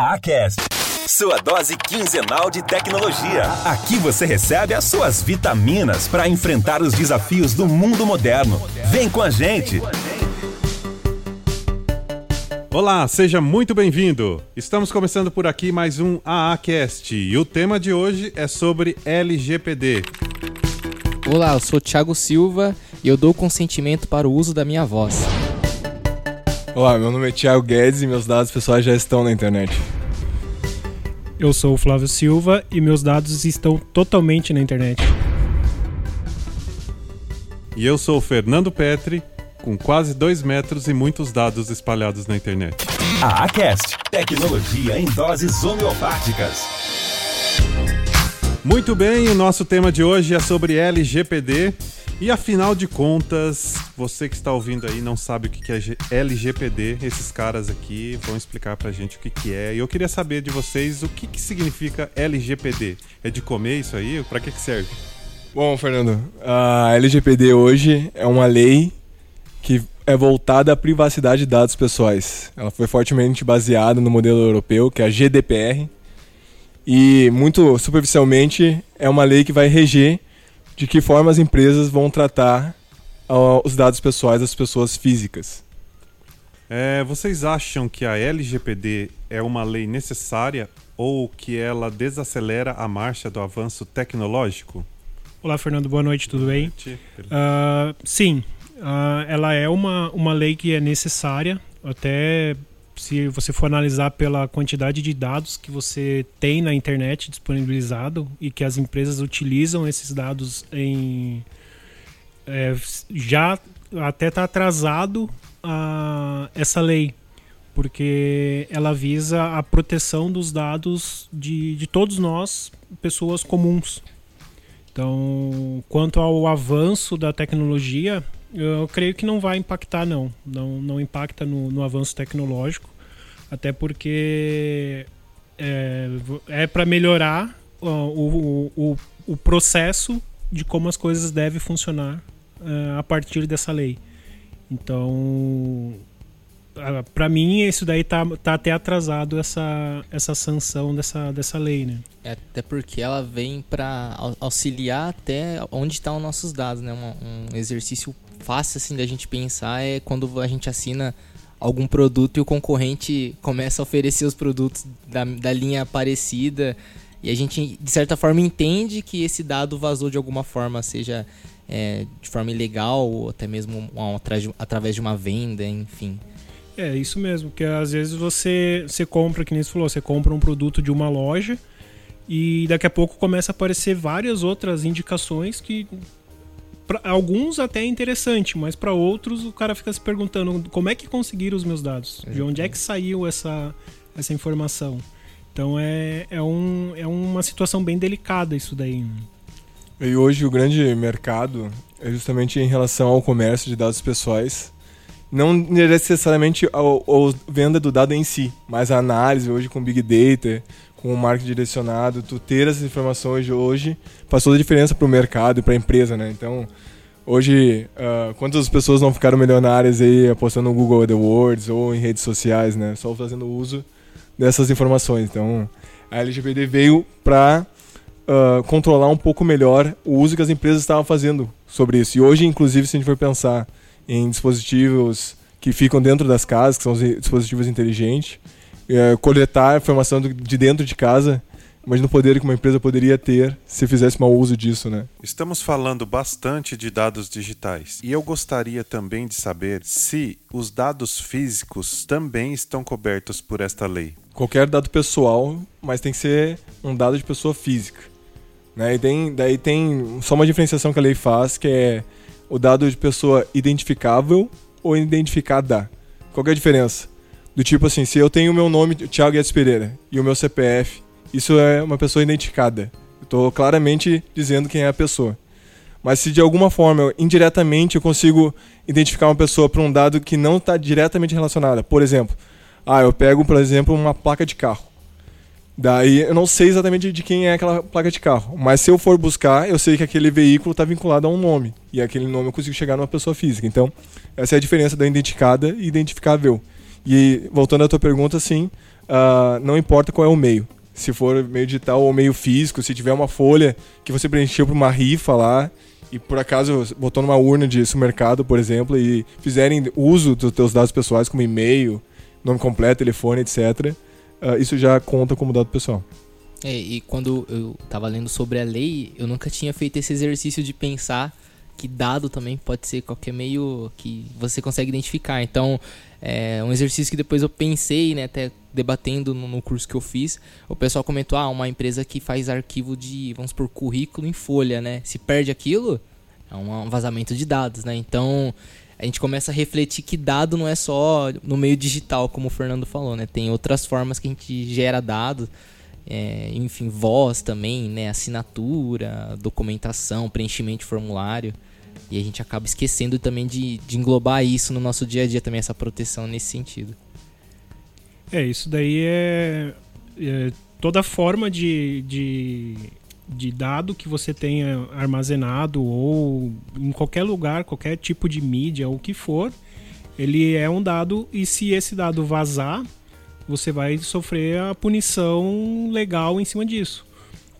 A Acast. Sua dose quinzenal de tecnologia. Aqui você recebe as suas vitaminas para enfrentar os desafios do mundo moderno. Vem com a gente. Olá, seja muito bem-vindo. Estamos começando por aqui mais um AACast e o tema de hoje é sobre LGPD. Olá, eu sou Thiago Silva e eu dou consentimento para o uso da minha voz. Olá, meu nome é Thiago Guedes e meus dados pessoais já estão na internet. Eu sou o Flávio Silva e meus dados estão totalmente na internet. E eu sou o Fernando Petri, com quase dois metros e muitos dados espalhados na internet. A Acast. Tecnologia em doses homeopáticas. Muito bem, o nosso tema de hoje é sobre LGPD. E afinal de contas, você que está ouvindo aí não sabe o que é LGPD, esses caras aqui vão explicar pra gente o que, é. E eu queria saber de vocês o que, que significa LGPD. É de comer isso aí? Pra que, que serve? Bom, Fernando, a LGPD hoje é uma lei que é voltada à privacidade de dados pessoais. Ela foi fortemente baseada no modelo europeu, que é a GDPR. E, muito superficialmente, é uma lei que vai reger de que forma as empresas vão tratar uh, os dados pessoais das pessoas físicas. É, vocês acham que a LGPD é uma lei necessária ou que ela desacelera a marcha do avanço tecnológico? Olá, Fernando, boa noite, tudo bem? Uh, sim, uh, ela é uma, uma lei que é necessária, até se você for analisar pela quantidade de dados que você tem na internet disponibilizado e que as empresas utilizam esses dados em é, já até está atrasado a, essa lei porque ela visa a proteção dos dados de, de todos nós pessoas comuns então quanto ao avanço da tecnologia eu creio que não vai impactar, não. Não, não impacta no, no avanço tecnológico, até porque é, é para melhorar o, o, o, o, processo de como as coisas devem funcionar uh, a partir dessa lei. Então, para mim, isso daí tá, tá até atrasado essa, essa sanção dessa, dessa lei, né? É, até porque ela vem para auxiliar até onde estão os nossos dados, né? Um, um exercício fácil assim da gente pensar é quando a gente assina algum produto e o concorrente começa a oferecer os produtos da, da linha parecida e a gente de certa forma entende que esse dado vazou de alguma forma, seja é, de forma ilegal ou até mesmo através de uma venda, enfim. É isso mesmo, que às vezes você, você compra, que nem você falou, você compra um produto de uma loja e daqui a pouco começa a aparecer várias outras indicações que Pra alguns até é interessante, mas para outros o cara fica se perguntando como é que conseguiram os meus dados? De onde é que saiu essa, essa informação? Então é, é, um, é uma situação bem delicada isso daí. E hoje o grande mercado é justamente em relação ao comércio de dados pessoais. Não necessariamente a, a venda do dado em si, mas a análise hoje com Big Data, com o marketing direcionado, tu ter essas informações hoje faz toda a diferença para o mercado e para a empresa, né? Então, hoje, uh, quantas pessoas não ficaram milionárias aí apostando no Google AdWords ou em redes sociais, né? Só fazendo uso dessas informações. Então, a LGPD veio para uh, ah, controlar um pouco melhor o uso que as empresas estavam fazendo sobre isso. E hoje, inclusive, se a gente for pensar em dispositivos que ficam dentro das casas, que são os dispositivos inteligentes, é, coletar informação de dentro de casa. Imagina o poder que uma empresa poderia ter se fizesse mau uso disso, né? Estamos falando bastante de dados digitais e eu gostaria também de saber se os dados físicos também estão cobertos por esta lei. Qualquer dado pessoal, mas tem que ser um dado de pessoa física. Né? E tem, daí tem só uma diferenciação que a lei faz, que é o dado de pessoa identificável ou identificada. Qual é a diferença? Do tipo assim, se eu tenho o meu nome, Thiago Guedes Pereira, e o meu CPF, isso é uma pessoa identificada. Eu estou claramente dizendo quem é a pessoa. Mas se de alguma forma, indiretamente, eu consigo identificar uma pessoa por um dado que não está diretamente relacionada. Por exemplo, ah, eu pego, por exemplo, uma placa de carro. Daí eu não sei exatamente de quem é aquela placa de carro, mas se eu for buscar, eu sei que aquele veículo está vinculado a um nome. E aquele nome eu consigo chegar numa pessoa física. Então, essa é a diferença da identificada e identificável. E voltando à tua pergunta, sim, uh, não importa qual é o meio. Se for meio digital ou meio físico, se tiver uma folha que você preencheu para uma rifa lá e por acaso botou numa urna de supermercado, por exemplo, e fizerem uso dos teus dados pessoais como e-mail, nome completo, telefone, etc., uh, ah, isso já conta como dado pessoal. É, e quando eu estava lendo sobre a lei, eu nunca tinha feito esse exercício de pensar que dado também pode ser qualquer meio que você consegue identificar. Então, é um exercício que depois eu pensei, né, até debatendo no, no, curso que eu fiz, o pessoal comentou, ah, uma empresa que faz arquivo de, vamos por currículo em folha, né? Se perde aquilo, é um vazamento de dados, né? Então, a gente começa a refletir que dado não é só no meio digital, como o Fernando falou, né? Tem outras formas que a gente gera dados, é, enfim, voz também, né? Assinatura, documentação, preenchimento de formulário. E a gente acaba esquecendo também de, de englobar isso no nosso dia a dia também, essa proteção nesse sentido. É, isso daí é, é toda forma de, de, de, dado que você tenha armazenado ou em qualquer lugar, qualquer tipo de mídia, o que for, ele é um dado e se esse dado vazar, você vai sofrer a punição legal em cima disso.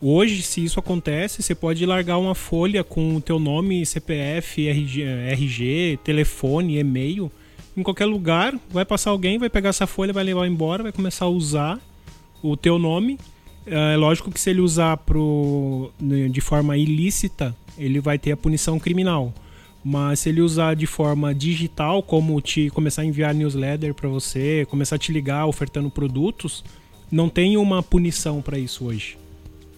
Hoje, se isso acontece, você pode largar uma folha com o teu nome, CPF, RG, RG telefone, e-mail, em qualquer lugar, vai passar alguém, vai pegar essa folha, vai levar embora, vai começar a usar o teu nome. É lógico que se ele usar pro, né, de forma ilícita, ele vai ter a punição criminal. Mas se ele usar de forma digital, como te começar a enviar newsletter para você, começar a te ligar ofertando produtos, não tem uma punição para isso hoje.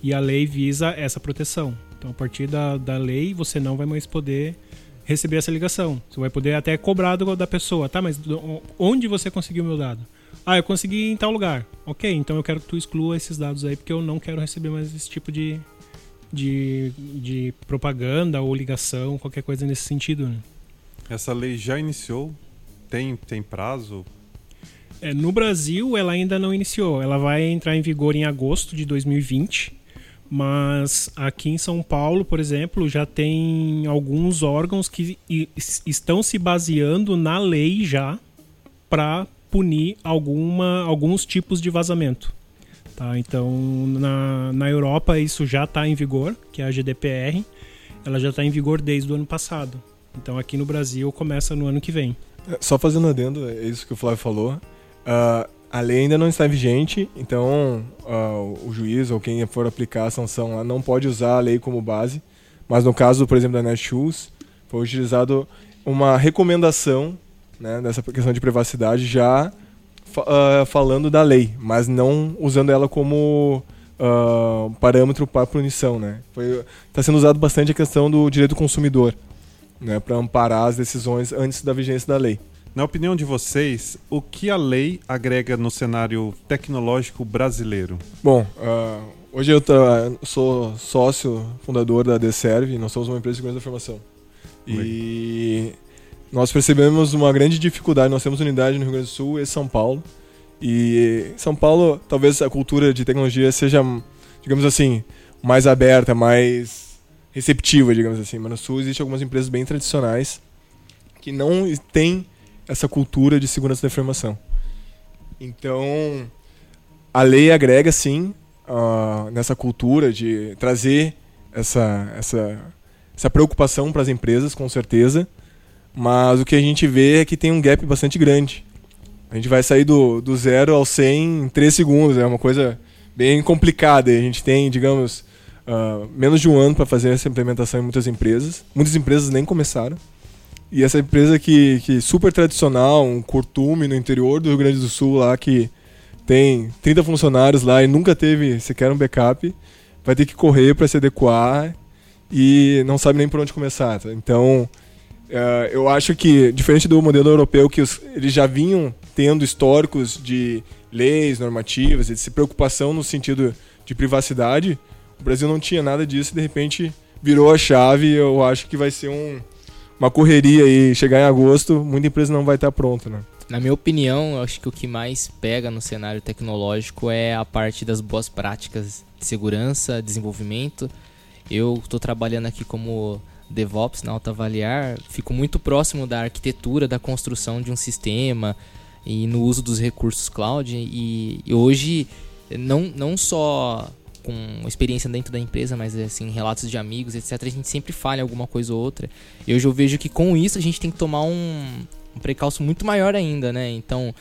E a lei visa essa proteção. Então, a partir da, da lei, você não vai mais poder receber essa ligação. Você vai poder até cobrar da pessoa. Tá, mas onde você conseguiu meu dado? Ah, eu consegui em tal lugar. Ok, então eu quero que tu exclua esses dados aí, porque eu não quero receber mais esse tipo de, de, de propaganda ou ligação, qualquer coisa nesse sentido. Né? Essa lei já iniciou? Tem, tem prazo? É, no Brasil, ela ainda não iniciou. Ela vai entrar em vigor em agosto de 2020. Mas aqui em São Paulo, por exemplo, já tem alguns órgãos que estão se baseando na lei já para punir alguma, alguns tipos de vazamento. Tá? Então, na, na Europa isso já está em vigor, que é a GDPR. Ela já está em vigor desde o ano passado. Então, aqui no Brasil começa no ano que vem. É, só fazendo adendo, é isso que o Flávio falou. Uh, a lei ainda não está vigente, então uh, o juiz ou quem for aplicar a sanção lá não pode usar a lei como base. Mas no caso, por exemplo, da Netshoes, foi utilizado uma recomendação né, dessa questão de privacidade já uh, falando da lei, mas não usando ela como uh, parâmetro para punição. Está né? Sendo usado bastante a questão do direito do consumidor né, para amparar as decisões antes da vigência da lei. Na opinião de vocês, o que a lei agrega no cenário tecnológico brasileiro? Bom, uh, hoje eu sou sócio fundador da DServe, nós somos uma empresa de segurança da informação. E nós percebemos uma grande dificuldade, nós temos unidade no Rio Grande do Sul e São Paulo. E São Paulo, talvez a cultura de tecnologia seja, digamos assim, mais aberta, mais receptiva, digamos assim. Mas no Sul existem algumas empresas bem tradicionais que não têm essa cultura de segurança da informação. Então, a lei agrega sim uh, nessa cultura de trazer essa, essa, essa preocupação para as empresas, com certeza, mas o que a gente vê é que tem um gap bastante grande. A gente vai sair do, do zero ao 100 em 3 segundos, é uma coisa bem complicada. A gente tem, digamos, uh, menos de um ano para fazer essa implementação em muitas empresas. Muitas empresas nem começaram. E essa empresa que, que super tradicional, um curtume no interior do Rio Grande do Sul lá que tem 30 funcionários lá e nunca teve sequer um backup, vai ter que correr para se adequar e não sabe nem por onde começar. Tá? Então, uh, eu acho que, diferente do modelo europeu, que os, eles já vinham tendo históricos de leis normativas e de preocupação no sentido de privacidade, o Brasil não tinha nada disso e de repente virou a chave. Eu acho que vai ser um uma correria e chegar em agosto, muita empresa não vai estar pronta, né? Na minha opinião, acho que o que mais pega no cenário tecnológico é a parte das boas práticas de segurança, desenvolvimento. Eu estou trabalhando aqui como DevOps na Alta Avaliar, fico muito próximo da arquitetura, da construção de um sistema, e no uso dos recursos cloud. E, e hoje, não, não só com experiência dentro da empresa, mas assim, relatos de amigos, etc., a gente sempre falha alguma coisa ou outra. E hoje eu vejo que com isso a gente tem que tomar um, um precalço muito maior ainda, né? Então,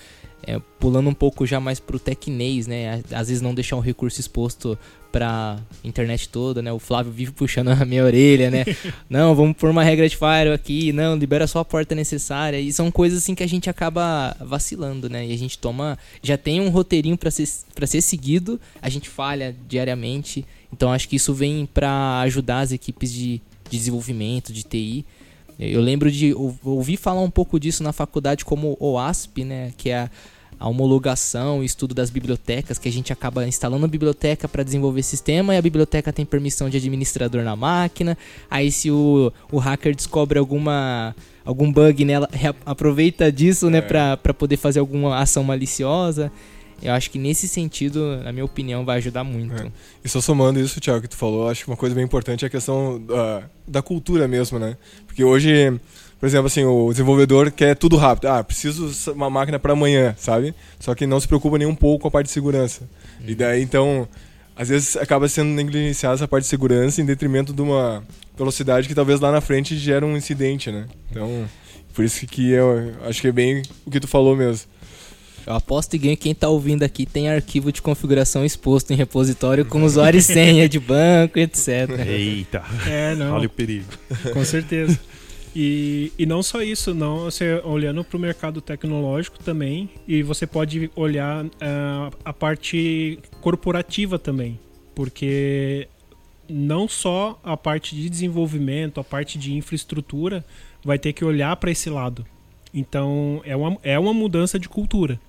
é, pulando um pouco já mais pro tecnês, né? Às vezes não deixar um recurso exposto pra internet toda, né? O Flávio vive puxando a minha orelha, né? não, vamos pôr uma regra de firewall aqui, não, libera só a porta necessária. E são coisas assim que a gente acaba vacilando, né? E a gente toma, já tem um roteirinho para ser para ser seguido, a gente falha diariamente. Então acho que isso vem para ajudar as equipes de, de desenvolvimento, de TI. Eu lembro de ouvir falar um pouco disso na faculdade como OASP, né, que é a a homologação e estudo das bibliotecas, que a gente acaba instalando a biblioteca para desenvolver sistema e a biblioteca tem permissão de administrador na máquina. Aí se o, o hacker descobre alguma algum bug nela, aproveita disso, né, é. né, para poder fazer alguma ação maliciosa. Eu acho que nesse sentido, na minha opinião, vai ajudar muito. É. E só somando isso, Thiago, que tu falou, acho que uma coisa bem importante é a questão da, da cultura mesmo, né? Porque hoje por exemplo, assim, o desenvolvedor quer tudo rápido. Ah, preciso uma máquina para amanhã, sabe? Só que não se preocupa nem um pouco com a parte de segurança. Uhum. E daí, então, às vezes acaba sendo negligenciada essa parte de segurança em detrimento de uma velocidade que talvez lá na frente gera um incidente, né? Então, por isso que eu acho que é bem o que tu falou mesmo. Eu aposto que quem está ouvindo aqui tem arquivo de configuração exposto em repositório com usuário e senha de banco, etc. Eita! É, não. Olha o perigo. Com certeza. E, e não só isso, não, você olhando para o mercado tecnológico também, e você pode olhar uh, a parte corporativa também, porque não só a parte de desenvolvimento, a parte de infraestrutura vai ter que olhar para esse lado. Então é uma, é uma mudança de cultura.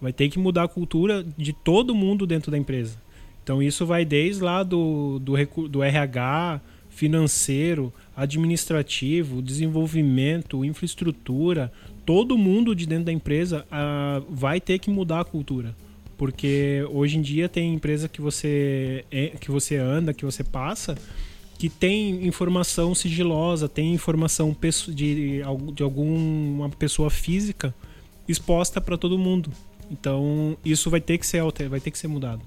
Vai ter que mudar a cultura de todo mundo dentro da empresa. Então isso vai desde lá do, do, do RH, financeiro, administrativo, desenvolvimento, infraestrutura, todo mundo de dentro da empresa uh, vai ter que mudar a cultura. Porque hoje em dia tem empresa que você, é, que você anda, que você passa, que tem informação sigilosa, tem informação de, de alguma pessoa física exposta para todo mundo. Então isso vai ter que ser vai ter que ser mudado.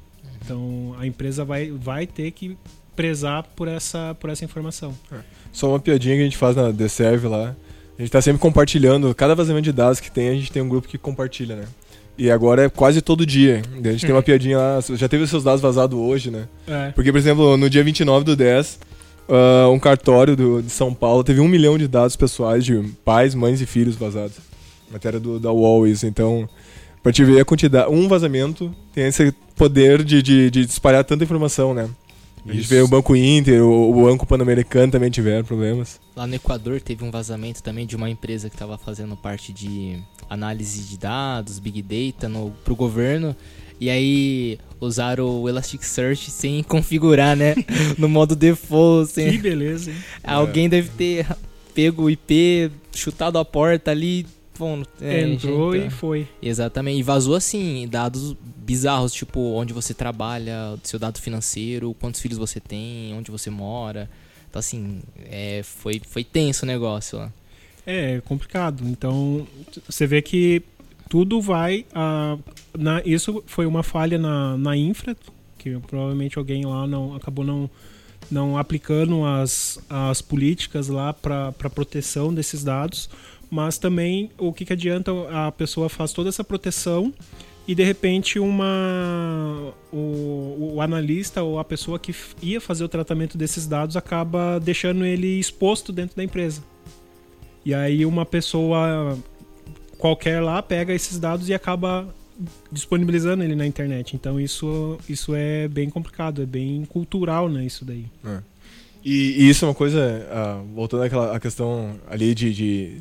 Então a empresa vai, vai ter que prezar por essa, por essa informação. É. Só uma piadinha que a gente faz na The Serve lá. A gente está sempre compartilhando. Cada vazamento de dados que tem, a gente tem um grupo que compartilha, né? E agora é quase todo dia. A gente tem uma piadinha lá. Já teve os seus dados vazados hoje, né? É. Porque, por exemplo, no dia 29 do 10, uh, ah, um cartório do, de São Paulo teve um milhão de dados pessoais de pais, mães e filhos vazados. Matéria do, da UOL isso. Então, pra te ver a quantidade. Um vazamento tem esse poder de, de, de espalhar tanta informação, né? A gente vê o Banco Inter, o, o Banco Pan-Americano também tiveram problemas. Lá no Equador teve um vazamento também de uma empresa que estava fazendo parte de análise de dados, Big Data no, pro governo. E aí usaram o Elasticsearch sem configurar, né? no modo default. Sem... Que beleza, hein? Alguém é. deve ter pego o IP, chutado a porta ali, Bom, é, Entrou gente, e foi. Exatamente. E vazou assim, dados bizarros, tipo onde você trabalha, seu dado financeiro, quantos filhos você tem, onde você mora. Então assim, é, foi, foi tenso o negócio lá. É, é complicado. Então, você vê que tudo vai. Uh, na, isso foi uma falha na, na infra, que provavelmente alguém lá não acabou não, não aplicando as, as políticas lá para proteção desses dados mas também o que, que adianta a pessoa faz toda essa proteção e de repente uma o, o, analista ou a pessoa que ia fazer o tratamento desses dados acaba deixando ele exposto dentro da empresa. E aí uma pessoa qualquer lá pega esses dados e acaba disponibilizando ele na internet. Então isso, isso é bem complicado, é bem cultural, né, isso daí. É. E, e, isso é uma coisa, uh, voltando àquela à questão ali de, de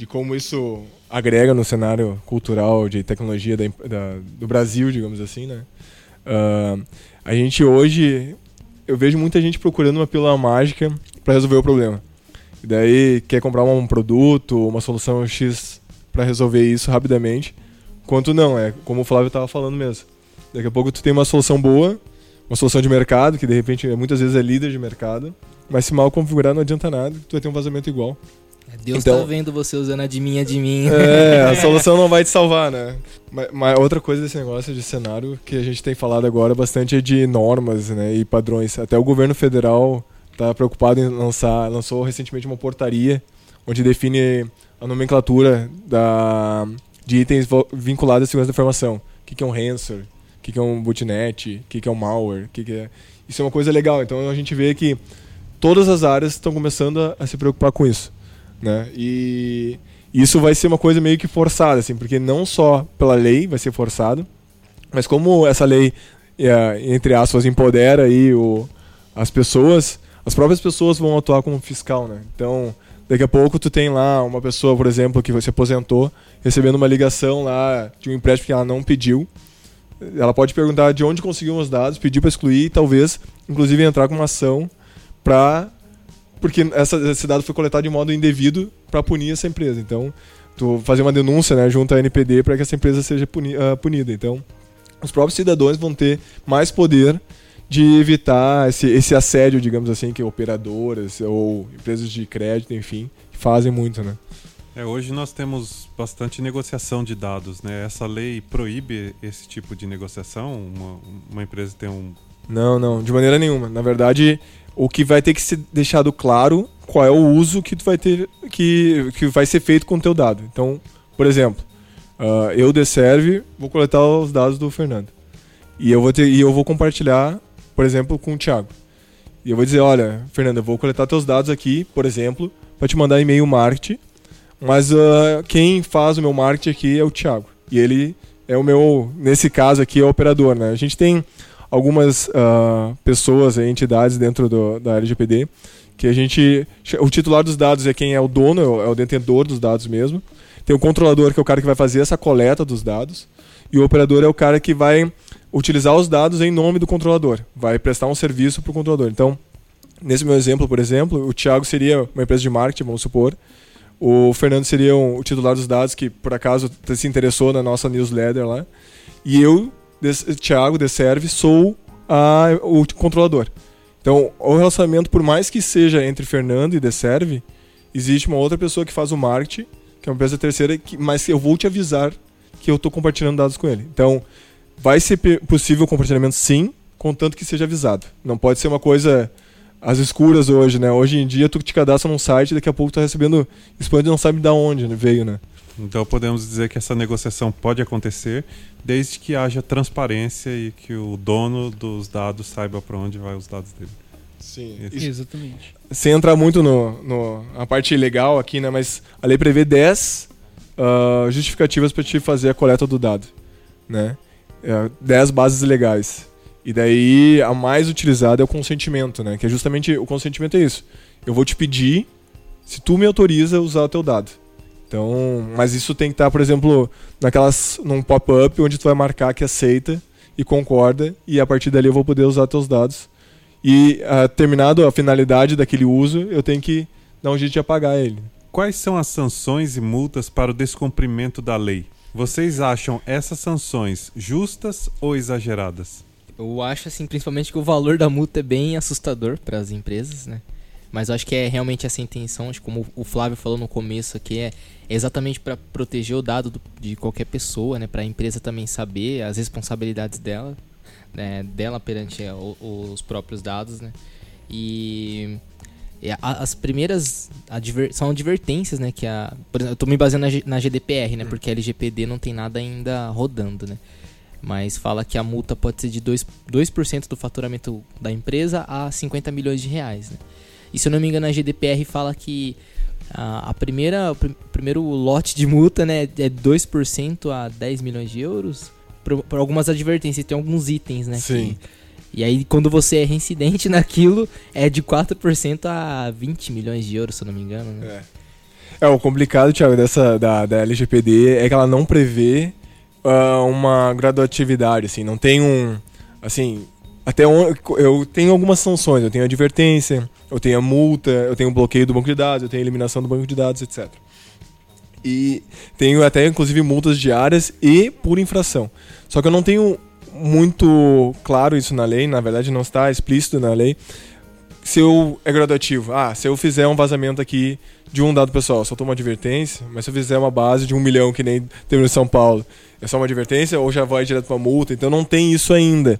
de como isso agrega no cenário cultural de tecnologia da, da, do Brasil, digamos assim, né? Uh, a gente hoje, eu vejo muita gente procurando uma pílula mágica para resolver o problema. E daí quer comprar um produto, uma solução X para resolver isso rapidamente. Quanto não, é como o Flávio estava falando mesmo. Daqui a pouco tu tem uma solução boa, uma solução de mercado, que de repente muitas vezes é líder de mercado, mas se mal configurar não adianta nada, tu vai ter um vazamento igual. Deus então, tá vendo você usando a de mim, a de mim. É, a solução não vai te salvar, né? Mas, mas, outra coisa desse negócio de cenário que a gente tem falado agora bastante é de normas né, e padrões. Até o governo federal está preocupado em lançar, lançou recentemente uma portaria onde define a nomenclatura da, de itens vinculados à segurança da informação. O que, que é um ransomware, o que, que é um botnet, o que, que é um malware, o que, que é... Isso é uma coisa legal. Então a gente vê que todas as áreas estão começando a, a se preocupar com isso. Né? E isso vai ser uma coisa meio que forçada, assim, porque não só pela lei vai ser forçado, mas como essa lei, é, entre aspas, empodera aí o, as pessoas, as próprias pessoas vão atuar como fiscal, né? Então, daqui a pouco tu tem lá uma pessoa, por exemplo, que se aposentou, recebendo uma ligação lá de um empréstimo que ela não pediu. Ela pode perguntar de onde conseguiu os dados, pedir para excluir e talvez, inclusive, entrar com uma ação para porque essa, esse dado foi coletado de modo indevido para punir essa empresa. Então, tu fazer uma denúncia né, junto à NPD para que essa empresa seja puni, uh, punida. Então, os próprios cidadãos vão ter mais poder de evitar esse, esse assédio, digamos assim, que operadoras ou empresas de crédito, enfim, fazem muito, né? É, hoje nós temos bastante negociação de dados, né? Essa lei proíbe esse tipo de negociação? Uma, uma empresa tem um... Não, não, de maneira nenhuma. Na verdade, o que vai ter que ser deixado claro qual é o uso que tu vai ter que, que vai ser feito com o teu dado. Então, por exemplo, uh, eu Deserve vou coletar os dados do Fernando e eu vou ter e eu vou compartilhar, por exemplo, com o Thiago. E eu vou dizer, olha, Fernando, eu vou coletar teus dados aqui, por exemplo, para te mandar e-mail marketing, mas uh, quem faz o meu marketing aqui é o Thiago. E ele é o meu, nesse caso aqui, é o operador, né? A gente tem algumas uh, pessoas, entidades dentro do, da LGPD, que a gente. O titular dos dados é quem é o dono, é o detentor dos dados mesmo. Tem o controlador, que é o cara que vai fazer essa coleta dos dados. E o operador é o cara que vai utilizar os dados em nome do controlador, vai prestar um serviço para o controlador. Então, nesse meu exemplo, por exemplo, o Thiago seria uma empresa de marketing, vamos supor. O Fernando seria um, o titular dos dados que, por acaso, se interessou na nossa newsletter lá. E eu Thiago de Serve, sou a, o controlador. Então, o relacionamento, por mais que seja entre Fernando e de Serve, existe uma outra pessoa que faz o marketing, que é uma empresa terceira, que, mas eu vou te avisar que eu estou compartilhando dados com ele. Então, vai ser possível compartilhamento sim, contanto que seja avisado. Não pode ser uma coisa às escuras hoje, né? Hoje em dia tu te cadastra num site daqui a pouco tu tá recebendo spam e não sabe de onde veio, né? Então podemos dizer que essa negociação pode acontecer desde que haja transparência e que o dono dos dados saiba para onde vai os dados dele. Sim, Isso. exatamente. Sem entrar muito no, no a parte legal aqui, né? Mas a lei prevê 10 uh, ah, justificativas para te fazer a coleta do dado, né? Uh, 10 bases legais. E daí a mais utilizada é o consentimento, né? Que é justamente o consentimento é isso. Eu vou te pedir se tu me autoriza a usar o teu dado. Então, mas isso tem que estar, por exemplo, naquelas num pop-up onde tu vai marcar que aceita e concorda e a partir dali eu vou poder usar teus dados. E uh, terminado a finalidade daquele uso, eu tenho que dar um jeito de apagar ele. Quais são as sanções e multas para o descumprimento da lei? Vocês acham essas sanções justas ou exageradas? Eu acho assim, principalmente que o valor da multa é bem assustador para as empresas, né? Mas acho que é realmente essa intenção, como o Flávio falou no começo aqui, é exatamente para proteger o dado do, de qualquer pessoa, né? Para a empresa também saber as responsabilidades dela, né? dela perante os próprios dados, né? E as primeiras adver, são advertências, né? Que a, por exemplo, eu estou me baseando na, na GDPR, né? Porque a LGPD não tem nada ainda rodando, né? Mas fala que a multa pode ser de 2%, 2 do faturamento da empresa a 50 milhões de reais, né? E se eu não me engano, a GDPR fala que a, a primeira, o pr primeiro lote de multa né, é 2% a 10 milhões de euros. Por, algumas advertências, tem alguns itens, né? Sim. Que, e aí, quando você é reincidente naquilo, é de 4% a 20 milhões de euros, se eu não me engano. Né? É. é, o complicado, Thiago, dessa, da, da LGPD é que ela não prevê uh, uma graduatividade, assim, não tem um. Assim, até eu tenho algumas sanções, eu tenho advertência, eu tenho a multa, eu tenho bloqueio do banco de dados, eu tenho eliminação do banco de dados, etc. E tenho até inclusive multas diárias e por infração. Só que eu não tenho muito claro isso na lei, na verdade não está explícito na lei. se eu é gradativo. Ah, se eu fizer um vazamento aqui de um dado pessoal, só toma uma advertência, mas se eu fizer uma base de um milhão, que nem teve em São Paulo, é só uma advertência ou já vai direto para multa? Então não tem isso ainda.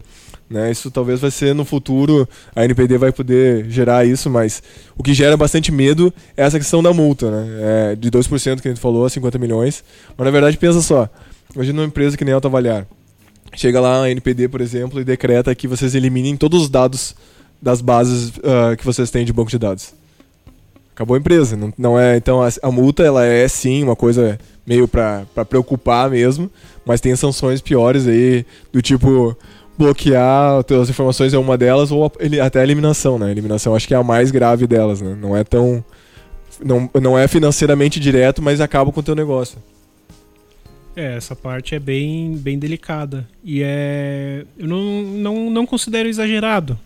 Né? Isso talvez vai ser no futuro, a NPD vai poder gerar isso, mas o que gera bastante medo é essa questão da multa, né? É de 2% que a gente falou, 50 milhões. Mas na verdade, pensa só, imagina uma empresa que nem Avaliar. Chega lá a NPD, por exemplo, e decreta que vocês eliminem todos os dados das bases uh, que vocês têm de banco de dados acabou a empresa. Não, não é, então a, a, multa ela é sim uma coisa meio para preocupar mesmo, mas tem sanções piores aí do tipo bloquear as informações é uma delas ou até a eliminação, né? A eliminação acho que é a mais grave delas, né? Não é tão não, não é financeiramente direto, mas acaba com o teu negócio. É, essa parte é bem, bem delicada. E é. Eu não, não, não considero exagerado.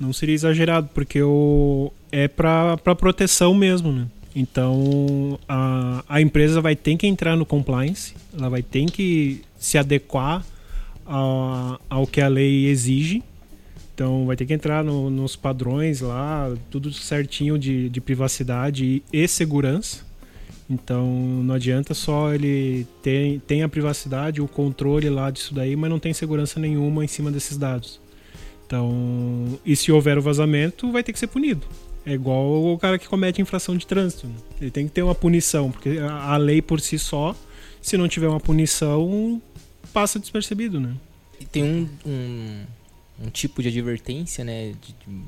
Não seria exagerado, porque o, é para proteção mesmo, né? Então a, a empresa vai ter que entrar no compliance, ela vai ter que se adequar a, ao que a lei exige. Então vai ter que entrar no, nos padrões lá, tudo certinho de, de privacidade e segurança. Então não adianta só ele ter tem a privacidade, o controle lá disso daí, mas não tem segurança nenhuma em cima desses dados. Então, e se houver o vazamento, vai ter que ser punido. É igual o cara que comete infração de trânsito. Né? Ele tem que ter uma punição, porque a lei por si só, se não tiver uma punição, passa despercebido, né? E tem um, um, um, tipo de advertência, né?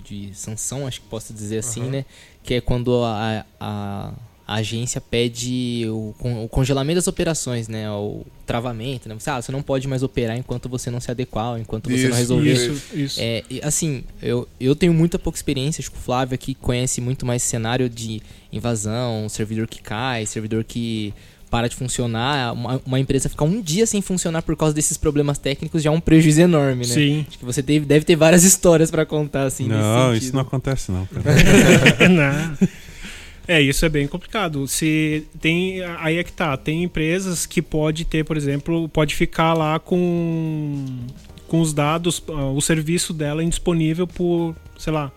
De, de, sanção, acho que posso dizer assim, uhum. né? Que é quando a, a a agência pede o, o, congelamento das operações, né? O travamento, né? Você, ah, você não pode mais operar enquanto você não se adequar, enquanto isso, você não resolver. Isso, isso. É, assim, eu, eu tenho muita pouca experiência, acho que o Flávio aqui conhece muito mais cenário de invasão, servidor que cai, servidor que para de funcionar, uma, uma, empresa ficar um dia sem funcionar por causa desses problemas técnicos já é um prejuízo enorme, né? Sim. Acho que você deve, deve ter várias histórias para contar, assim. Não, isso não acontece, não. não. É, isso é bem complicado. Se tem aí é que tá, tem empresas que pode ter, por exemplo, pode ficar lá com com os dados, uh, o serviço dela indisponível por, sei lá,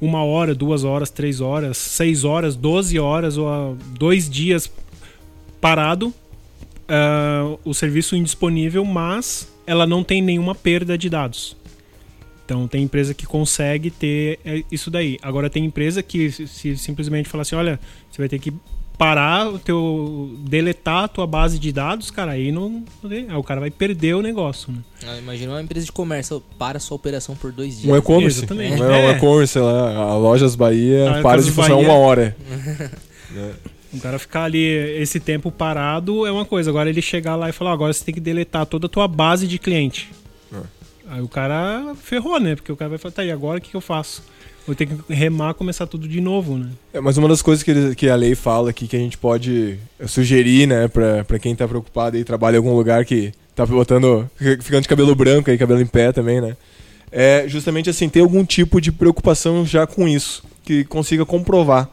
uma hora, duas horas, três horas, seis horas, doze horas ou uh, dois dias parado, uh, o serviço indisponível, mas ela não tem nenhuma perda de dados. Então tem empresa que consegue ter é, isso daí. Agora tem empresa que se simplesmente falar assim, olha, você vai ter que parar o teu deletar a tua base de dados, cara, aí não, aí o cara vai perder o negócio. Né? Ah, imagina uma empresa de comércio para sua operação por dois dias. Um e-commerce, também. É. Um e-commerce lá, a Lojas Bahia ah, para de funcionar Bahia. uma hora. é. O cara ficar ali esse tempo parado é uma coisa. Agora ele chegar lá e falar, agora você tem que deletar toda a tua base de cliente. Aí o cara ferrou, né? Porque o cara vai falar, tá, e agora o que, que eu faço? Vou ter que remar, começar tudo de novo, né? É, mas uma das coisas que, ele, que a lei fala aqui que a gente pode sugerir, né, pra, pra quem tá preocupado e trabalha em algum lugar que tá botando, ficando de cabelo branco e cabelo em pé também, né? É justamente assim, ter algum tipo de preocupação já com isso, que consiga comprovar.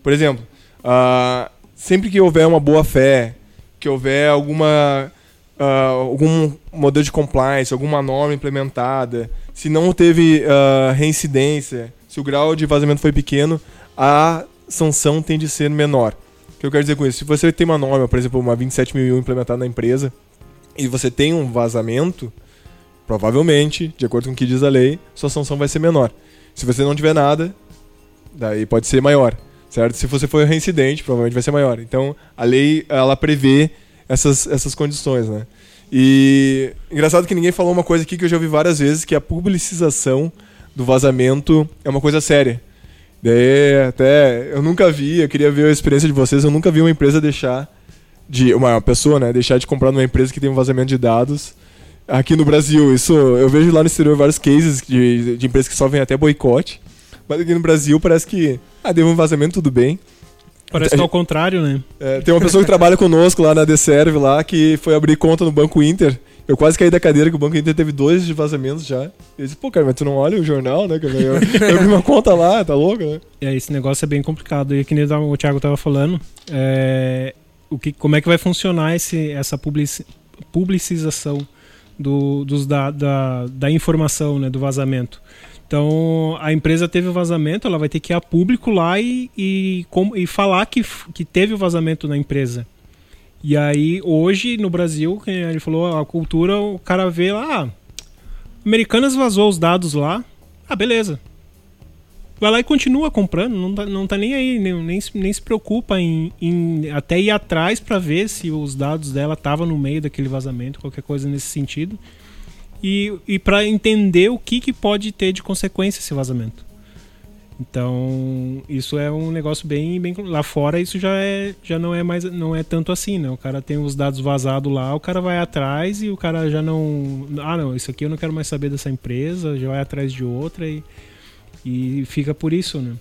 Por exemplo, uh, sempre que houver uma boa fé, que houver alguma uh, algum modelo de compliance, alguma norma implementada, se não teve uh, reincidência, se o grau de vazamento foi pequeno, a sanção tem de ser menor. O que eu quero dizer com isso? Se você tem uma norma, por exemplo, uma 27001 implementada na empresa, e você tem um vazamento, provavelmente, de acordo com o que diz a lei, sua sanção vai ser menor. Se você não tiver nada, daí pode ser maior, certo? Se você for reincidente, provavelmente vai ser maior. Então, a lei ela prevê essas, essas condições, né? E engraçado que ninguém falou uma coisa aqui que eu já ouvi várias vezes, que a publicização do vazamento é uma coisa séria. Daí até eu nunca vi, eu queria ver a experiência de vocês, eu nunca vi uma empresa deixar de uma pessoa, né, deixar de comprar numa empresa que tem um vazamento de dados aqui no Brasil. Isso eu vejo lá no exterior vários cases de, de empresas que vêm até boicote. Mas aqui no Brasil parece que ah, deu um vazamento tudo bem. Parece que é o contrário, né? É, tem uma pessoa que trabalha conosco lá na Deserve lá, que foi abrir conta no Banco Inter. Eu quase caí da cadeira que o Banco Inter teve dois de vazamentos já. Eu disse, pô, cara, mas tu não olha o jornal, né? Eu, eu abri uma conta lá, tá louco, né? É, esse negócio é bem complicado. E que nem o Thiago tava falando, é, o que, como é que vai funcionar esse, essa publici, publicização do, dos da, da, da informação, né? Do vazamento. Então, a empresa teve o vazamento, ela vai ter que ir a público lá e, e, com, e falar que, que teve o vazamento na empresa. E aí, hoje, no Brasil, ele falou, a cultura, o cara vê lá, ah, Americanas vazou os dados lá, ah, beleza. Vai lá e continua comprando, não tá, não tá nem aí, nem, nem, nem se preocupa em, em até ir atrás para ver se os dados dela estavam no meio daquele vazamento, qualquer coisa nesse sentido e, e para entender o que, que pode ter de consequência esse vazamento. Então, isso é um negócio bem, bem lá fora isso já é já não é mais não é tanto assim, né? O cara tem os dados vazados lá, o cara vai atrás e o cara já não, ah, não, isso aqui eu não quero mais saber dessa empresa, já vai atrás de outra e e fica por isso, né?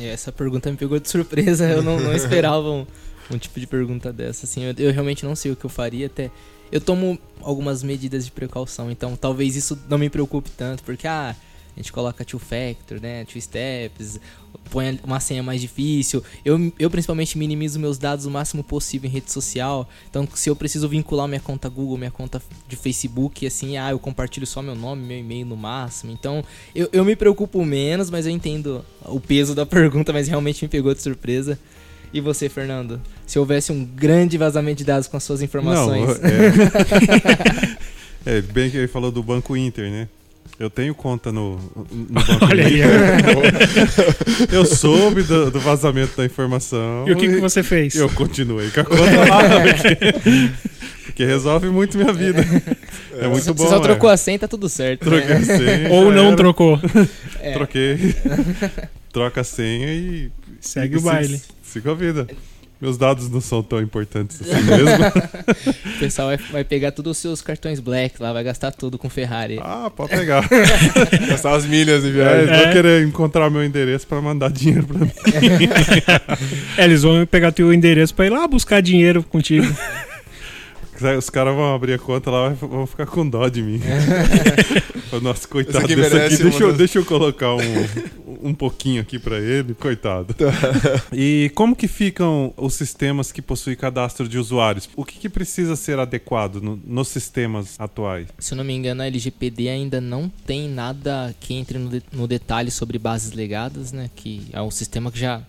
É, essa pergunta me pegou de surpresa, eu não, não esperava um, um, tipo de pergunta dessa, assim, eu, eu realmente não sei o que eu faria até eu tomo algumas medidas de precaução, então talvez isso não me preocupe tanto, porque ah, a gente coloca two factor, né, two steps, põe uma senha mais difícil. Eu, eu principalmente minimizo meus dados o máximo possível em rede social. Então, se eu preciso vincular minha conta Google, minha conta de Facebook, assim, ah, eu compartilho só meu nome, meu e-mail no máximo. Então, eu, eu me preocupo menos, mas eu entendo o peso da pergunta, mas realmente me pegou de surpresa. E você, Fernando? Se houvesse um grande vazamento de dados com as suas informações. Não, é... é, bem que ele falou do Banco Inter, né? Eu tenho conta no, no Banco Olha Inter. Aí. eu soube do, do, vazamento da informação. E o que, que você fez? Eu continuei com a conta lá. Porque, porque resolve muito minha vida. É, é muito bom. Você só trocou é. a senha, tá tudo certo. Troquei né? a senha. Ou não era. trocou. É. Troquei. Troca a senha e. Segue e, o baile. Sigo a vida. Meus dados não são tão importantes assim mesmo. o pessoal vai, vai, pegar todos os seus cartões Black lá, vai gastar tudo com Ferrari. Ah, pode pegar. gastar as milhas de viagem. É, é. querer encontrar meu endereço para mandar dinheiro para mim. é, eles vão pegar teu endereço para ir lá buscar dinheiro contigo. Os caras vão abrir a conta lá e vão ficar com dó de mim. Nossa, coitado aqui desse aqui. Deixa, eu, deixa eu colocar um, um pouquinho aqui para ele, coitado. Tá. E como que ficam os sistemas que possuem cadastro de usuários? O que, que precisa ser adequado no, nos sistemas atuais? Se eu não me engano, a LGPD ainda não tem nada que entre no, de, no detalhe sobre bases legadas, né? Que é um sistema que já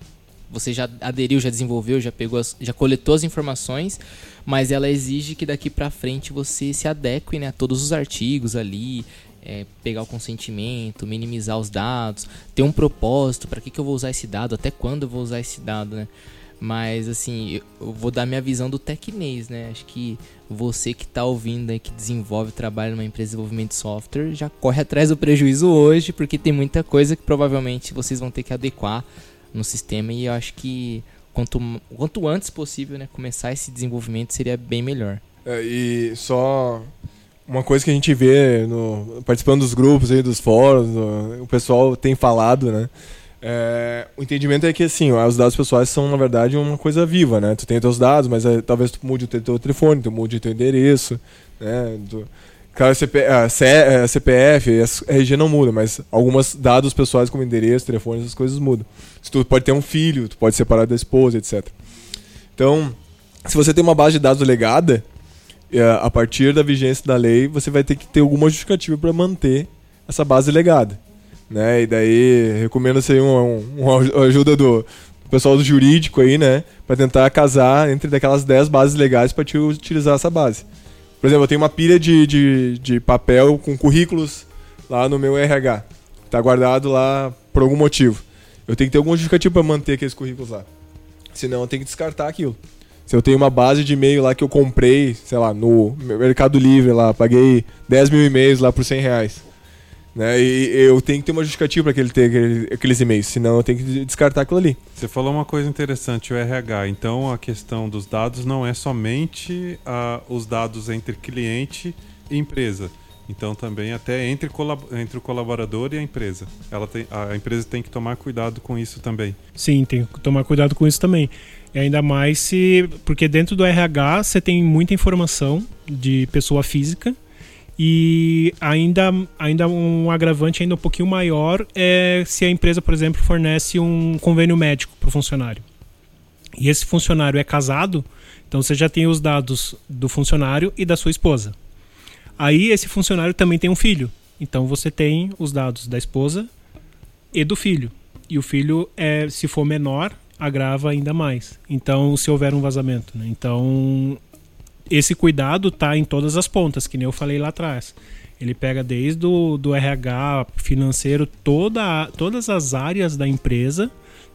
você já aderiu, já desenvolveu, já pegou, as, já coletou as informações, mas ela exige que daqui para frente você se adeque né, a todos os artigos ali, é, pegar o consentimento, minimizar os dados, ter um propósito, para que, que eu vou usar esse dado, até quando eu vou usar esse dado, né? Mas assim, eu vou dar minha visão do tecnês, né? Acho que você que está ouvindo aí, que desenvolve, trabalha numa empresa de desenvolvimento de software, já corre atrás do prejuízo hoje, porque tem muita coisa que provavelmente vocês vão ter que adequar no sistema e eu acho que quanto, quanto antes possível né, começar esse desenvolvimento seria bem melhor. É, e só uma coisa que a gente vê no, participando dos grupos aí, dos fóruns, o pessoal tem falado, né? É, o entendimento é que assim, os dados pessoais são na verdade uma coisa viva, né? Tu tem os teus dados, mas é, talvez tu mude o teu telefone, tu mude o teu endereço, né? Tu, Claro, CP, a, a CPF, a RG não muda, mas alguns dados pessoais como endereço, telefone, essas coisas mudam. Se tu pode ter um filho, tu pode separar da esposa, etc. Então, se você tem uma base de dados legada, é, a partir da vigência da lei, você vai ter que ter alguma justificativa para manter essa base legada. Né? E daí, recomendo-se uma, uma ajuda do pessoal do jurídico aí, né? Para tentar casar entre daquelas 10 bases legais para te utilizar essa base. Por exemplo, eu tenho uma pilha de, de, de papel com currículos lá no meu RH. Está guardado lá por algum motivo. Eu tenho que ter algum justificativo para manter aqueles currículos lá. Senão eu tenho que descartar aquilo. Se eu tenho uma base de e-mail lá que eu comprei, sei lá, no Mercado Livre lá, paguei 10 mil e-mails lá por 100 reais. Né? E eu tenho que ter uma justificativa para ele ter aquele, aqueles e-mails, senão eu tenho que descartar aquilo ali. Você falou uma coisa interessante, o RH. Então a questão dos dados não é somente uh, os dados entre cliente e empresa. Então também até entre, entre o colaborador e a empresa. Ela tem, a empresa tem que tomar cuidado com isso também. Sim, tem que tomar cuidado com isso também. E ainda mais se. Porque dentro do RH você tem muita informação de pessoa física e ainda, ainda um agravante ainda um pouquinho maior é se a empresa, por exemplo, fornece um convênio médico para o funcionário. E esse funcionário é casado, então você já tem os dados do funcionário e da sua esposa. Aí esse funcionário também tem um filho. Então você tem os dados da esposa e do filho. E o filho, é, se for menor, agrava ainda mais. Então, se houver um vazamento. Né? Então, esse cuidado está em todas as pontas, que nem eu falei lá atrás. Ele pega desde o do RH financeiro, toda, todas as áreas da empresa,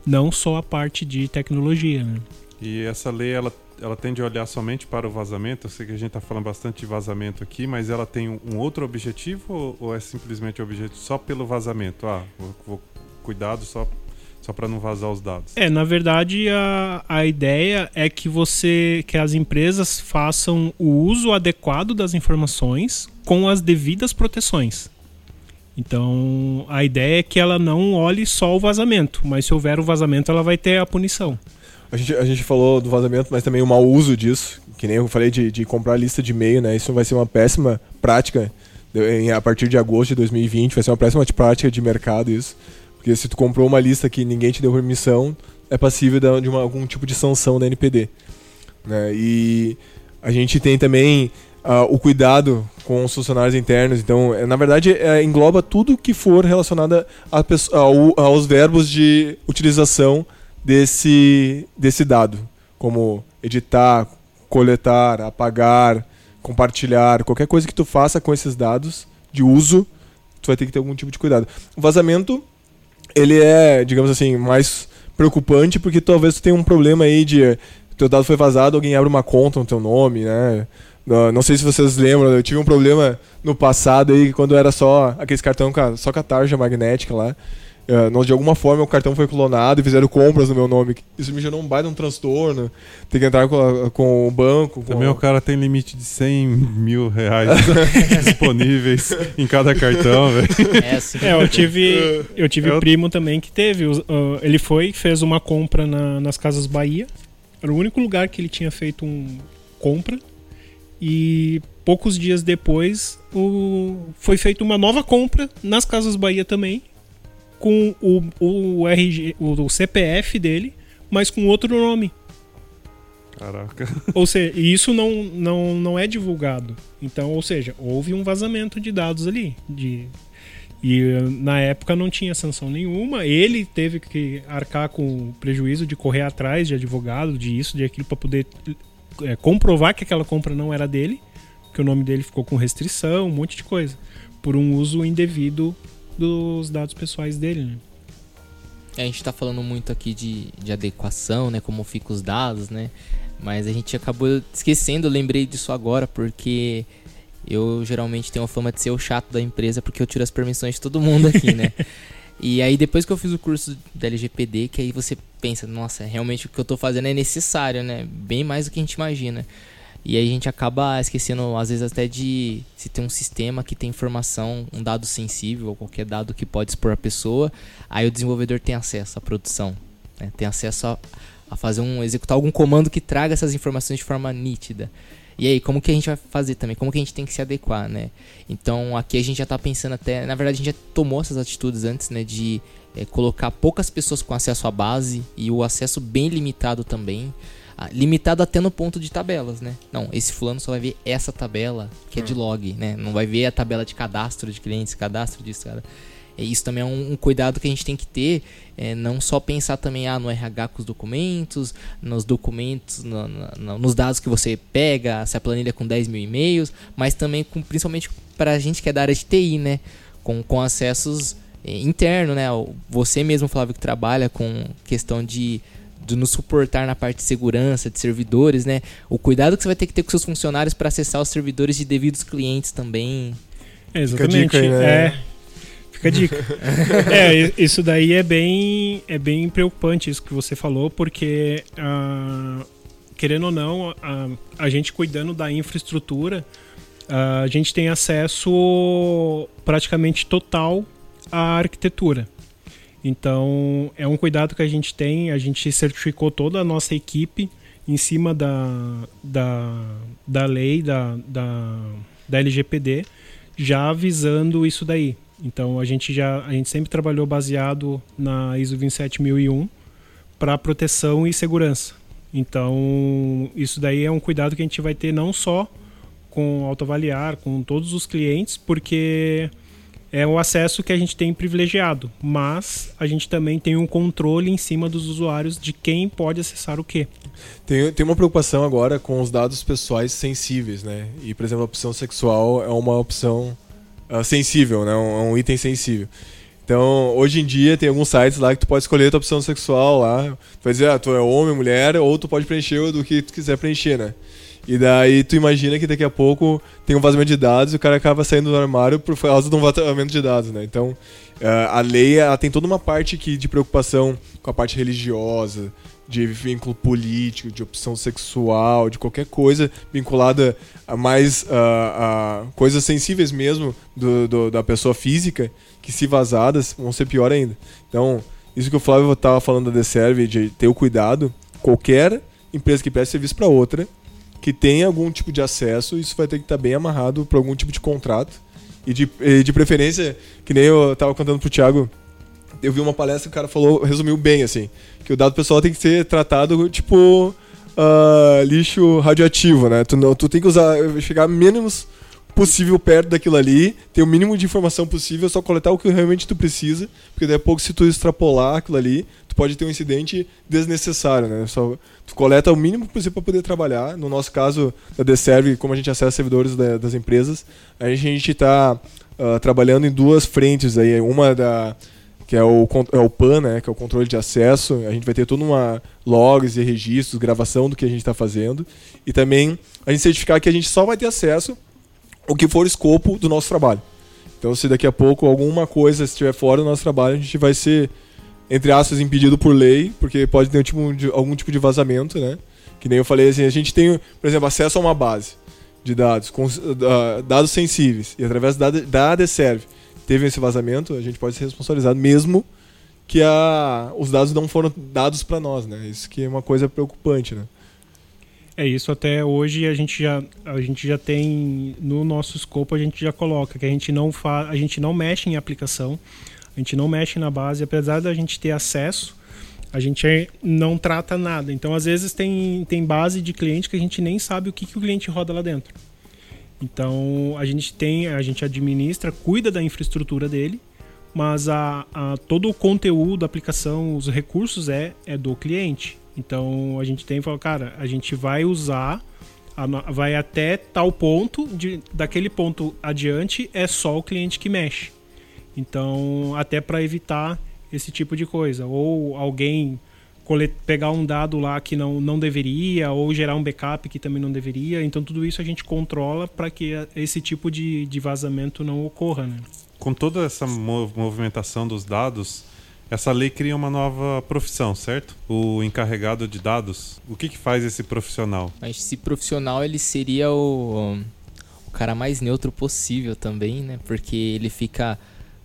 não só a parte de tecnologia. Né? E essa lei, ela, ela tende a olhar somente para o vazamento? Eu sei que a gente está falando bastante de vazamento aqui, mas ela tem um, outro objetivo ou, ou, é simplesmente o objetivo só pelo vazamento? Ah, vou, vou cuidado só só para não vazar os dados. É, na verdade a, a ideia é que você que as empresas façam o uso adequado das informações com as devidas proteções. Então, a ideia é que ela não olhe só o vazamento, mas se houver o vazamento, ela vai ter a punição. A gente, a gente falou do vazamento, mas também o mau uso disso, que nem eu falei de, de comprar lista de e-mail, né? Isso vai ser uma péssima prática a partir de agosto de 2020, vai ser uma péssima prática de mercado isso. Porque se tu comprou uma lista que ninguém te deu permissão, é passível de uma, algum tipo de sanção da NPD. Né? E a gente tem também uh, o cuidado com os funcionários internos. Então, é, na verdade, é, engloba tudo que for relacionado a, ao, aos verbos de utilização desse, desse dado, como editar, coletar, apagar, compartilhar, qualquer coisa que tu faça com esses dados de uso, tu vai ter que ter algum tipo de cuidado. O vazamento ele é, digamos assim, mais preocupante porque talvez tu tenha um problema aí de teu dado foi vazado, alguém abre uma conta no teu nome, né? Não sei se vocês lembram, eu tive um problema no passado aí quando era só aqueles cartão só com a tarja magnética lá. Uh, de alguma forma o cartão foi clonado e fizeram compras no meu nome. Isso me gerou um baita um transtorno. Tem que entrar com, com o banco. Com Também a... o cara tem limite de 100 mil reais disponíveis em cada cartão, velho. É, assim, é, eu tive, eu tive eu... primo também que teve. Uh, ele foi, fez uma compra na, nas Casas Bahia. Era o único lugar que ele tinha feito um compra. E poucos dias depois o, foi feita uma nova compra nas Casas Bahia também com o, o, RG, o, CPF dele, mas com outro nome. Caraca. Ou seja, isso não, não, não é divulgado. Então, ou seja, houve um vazamento de dados ali. De, e na época não tinha sanção nenhuma. Ele teve que arcar com o prejuízo de correr atrás de advogado, de isso, de aquilo, para poder é, comprovar que aquela compra não era dele, que o nome dele ficou com restrição, um monte de coisa, por um uso indevido dos dados pessoais dele, né? É, a gente está falando muito aqui de, de adequação, né? Como ficam os dados, né? Mas a gente acabou esquecendo, eu lembrei disso agora, porque eu geralmente tenho a fama de ser o chato da empresa, porque eu tiro as permissões de todo mundo aqui, né? e aí depois que eu fiz o curso da LGPD, que aí você pensa, nossa, realmente o que eu estou fazendo é necessário, né? Bem mais do que a gente imagina. E aí a gente acaba esquecendo, às vezes, até de se tem um sistema que tem informação, um dado sensível, ou qualquer dado que pode expor a pessoa, aí o desenvolvedor tem acesso à produção, né? tem acesso a, a fazer um. executar algum comando que traga essas informações de forma nítida. E aí, como que a gente vai fazer também? Como que a gente tem que se adequar, né? Então, aqui a gente já está pensando até... Na verdade, a gente já tomou essas atitudes antes, né? De é, colocar poucas pessoas com acesso à base e o acesso bem limitado também. Ah, limitado até no ponto de tabelas, né? Não, esse fulano só vai ver essa tabela que é de hum. log, né? Não vai ver a tabela de cadastro de clientes, cadastro disso, cara. É, isso também é um, um, cuidado que a gente tem que ter, é, não só pensar também ah, no RH com os documentos, nos documentos, no, no, nos dados que você pega, se a planilha é com 10 mil e-mails, mas também com, principalmente para a gente que é da área de TI, né? Com, com acessos é, internos, né? Você mesmo, Flávio, que trabalha com questão de de nos suportar na parte de segurança, de servidores, né? O cuidado que você vai ter que ter com seus funcionários para acessar os servidores de devidos clientes também. É, exatamente. Fica a dica aí, né? É. Fica a dica. é, isso daí é bem, é bem preocupante isso que você falou, porque uh, querendo ou não, uh, a gente cuidando da infraestrutura, uh, a gente tem acesso praticamente total à arquitetura. Então, é um cuidado que a gente tem, a gente certificou toda a nossa equipe em cima da, da, da lei, da, da, da LGPD, já avisando isso daí. Então, a gente já a gente sempre trabalhou baseado na ISO 27001 para proteção e segurança. Então, isso daí é um cuidado que a gente vai ter não só com autoavaliar, com todos os clientes, porque é o acesso que a gente tem privilegiado, mas a gente também tem um controle em cima dos usuários de quem pode acessar o quê. Tem, tem uma preocupação agora com os dados pessoais sensíveis, né? E, por exemplo, a opção sexual é uma opção uh, sensível, né? Um, é um item sensível. Então, hoje em dia, tem alguns sites lá que tu pode escolher a tua opção sexual lá. Tu vai dizer, ah, tu é homem, mulher, ou tu pode preencher do que tu quiser preencher, né? E daí tu imagina que daqui a pouco tem um vazamento de dados e o cara acaba saindo do armário por causa de um vazamento de dados, né? Então, uh, a lei ela tem toda uma parte que, de preocupação com a parte religiosa, de vínculo político, de opção sexual, de qualquer coisa vinculada a mais uh, a coisas sensíveis mesmo do, do, da pessoa física, que se vazadas vão ser pior ainda. Então, isso que o Flávio estava falando da Deserve, de ter o cuidado, qualquer empresa que preste serviço para outra, que tem algum tipo de acesso, isso vai ter que estar tá bem amarrado para algum tipo de contrato. E de, e de preferência, que nem eu estava contando pro Thiago, eu vi uma palestra que o cara falou, resumiu bem, assim, que o dado pessoal tem que ser tratado tipo uh, lixo radioativo, né? Tu, tu tem que usar, chegar menos possível perto daquilo ali, ter o mínimo de informação possível, só coletar o que realmente tu precisa, porque daí a pouco se tu extrapolar aquilo ali, tu pode ter um incidente desnecessário, né? Só tu coleta o mínimo possível para poder trabalhar. No nosso caso da Deserve, como a gente acessa servidores da, das empresas, a gente está uh, ah, trabalhando em duas frentes aí, uma da que é o, é o PAN, né, que é o controle de acesso. A gente vai ter toda uma logs e registros, gravação do que a gente está fazendo. E também a gente certificar que a gente só vai ter acesso o que for o escopo do nosso trabalho. Então, se daqui a pouco alguma coisa estiver fora do nosso trabalho, a gente vai ser, entre aspas, impedido por lei, porque pode ter um tipo de, algum tipo de vazamento, né? Que nem eu falei, assim, a gente tem, por exemplo, acesso a uma base de dados, com uh, dados sensíveis, e através da, da ADServe teve esse vazamento, a gente pode ser responsabilizado mesmo que a, os dados não foram dados para nós, né? Isso que é uma coisa preocupante, né? É isso, até hoje a gente já a gente já tem no nosso escopo a gente já coloca que a gente não fa, a gente não mexe em aplicação, a gente não mexe na base, apesar da gente ter acesso, a gente não trata nada. Então às vezes tem tem base de cliente que a gente nem sabe o que, que o cliente roda lá dentro. Então a gente tem, a gente administra, cuida da infraestrutura dele, mas a, a todo o conteúdo da aplicação, os recursos é, é do cliente. Então a gente tem e fala, cara, a gente vai usar, vai até tal ponto, de, daquele ponto adiante é só o cliente que mexe. Então, até para evitar esse tipo de coisa. Ou alguém pegar um dado lá que não, não deveria, ou gerar um backup que também não deveria. Então, tudo isso a gente controla para que esse tipo de, de vazamento não ocorra. Né? Com toda essa movimentação dos dados, essa lei cria uma nova profissão, certo? O encarregado de dados. O que, que faz esse profissional? Esse profissional ele seria o, o cara mais neutro possível também, né? Porque ele fica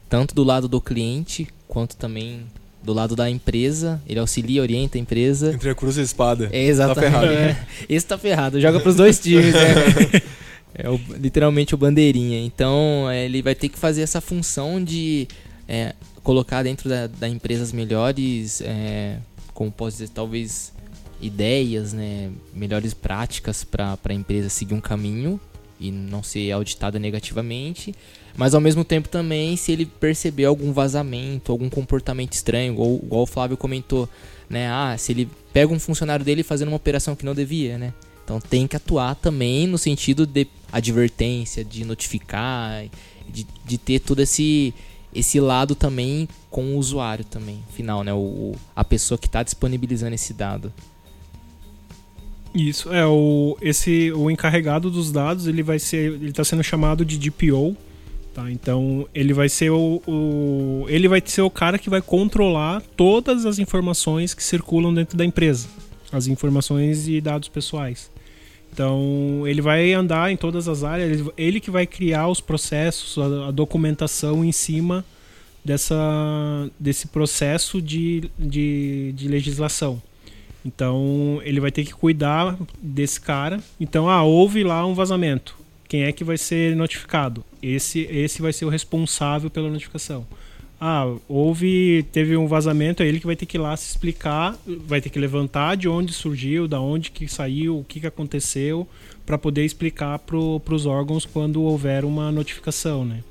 tanto do lado do cliente quanto também do lado da empresa, ele auxilia, orienta a empresa. Entre a cruz e a espada. É, exatamente. Tá ferrado. É, esse tá ferrado, joga pros dois times, né? É o, literalmente o bandeirinha. Então, é, ele vai ter que fazer essa função de é, colocar dentro da, da empresa as melhores, é, como posso dizer, talvez ideias, né, melhores práticas para a empresa seguir um caminho e não ser auditada negativamente, mas ao mesmo tempo também se ele perceber algum vazamento, algum comportamento estranho, igual, igual o Flávio comentou, né, ah, se ele pega um funcionário dele fazendo uma operação que não devia, né, então tem que atuar também no sentido de advertência, de notificar, de, de ter todo esse esse lado também com o usuário também, final, né? O, a pessoa que está disponibilizando esse dado. Isso é o esse o encarregado dos dados ele vai ser ele está sendo chamado de DPO, tá? Então ele vai ser o, o ele vai ser o cara que vai controlar todas as informações que circulam dentro da empresa, as informações e dados pessoais. Então, ele vai andar em todas as áreas, ele, que vai criar os processos, a, a, documentação em cima dessa, desse processo de, de, de, legislação. Então, ele vai ter que cuidar desse cara. Então, ah, houve lá um vazamento. Quem é que vai ser notificado? Esse, esse vai ser o responsável pela notificação ah, houve, teve um vazamento, é ele que vai ter que ir lá se explicar, vai ter que levantar de onde surgiu, da onde que saiu, o que, que aconteceu, para poder explicar para os órgãos quando houver uma notificação, né?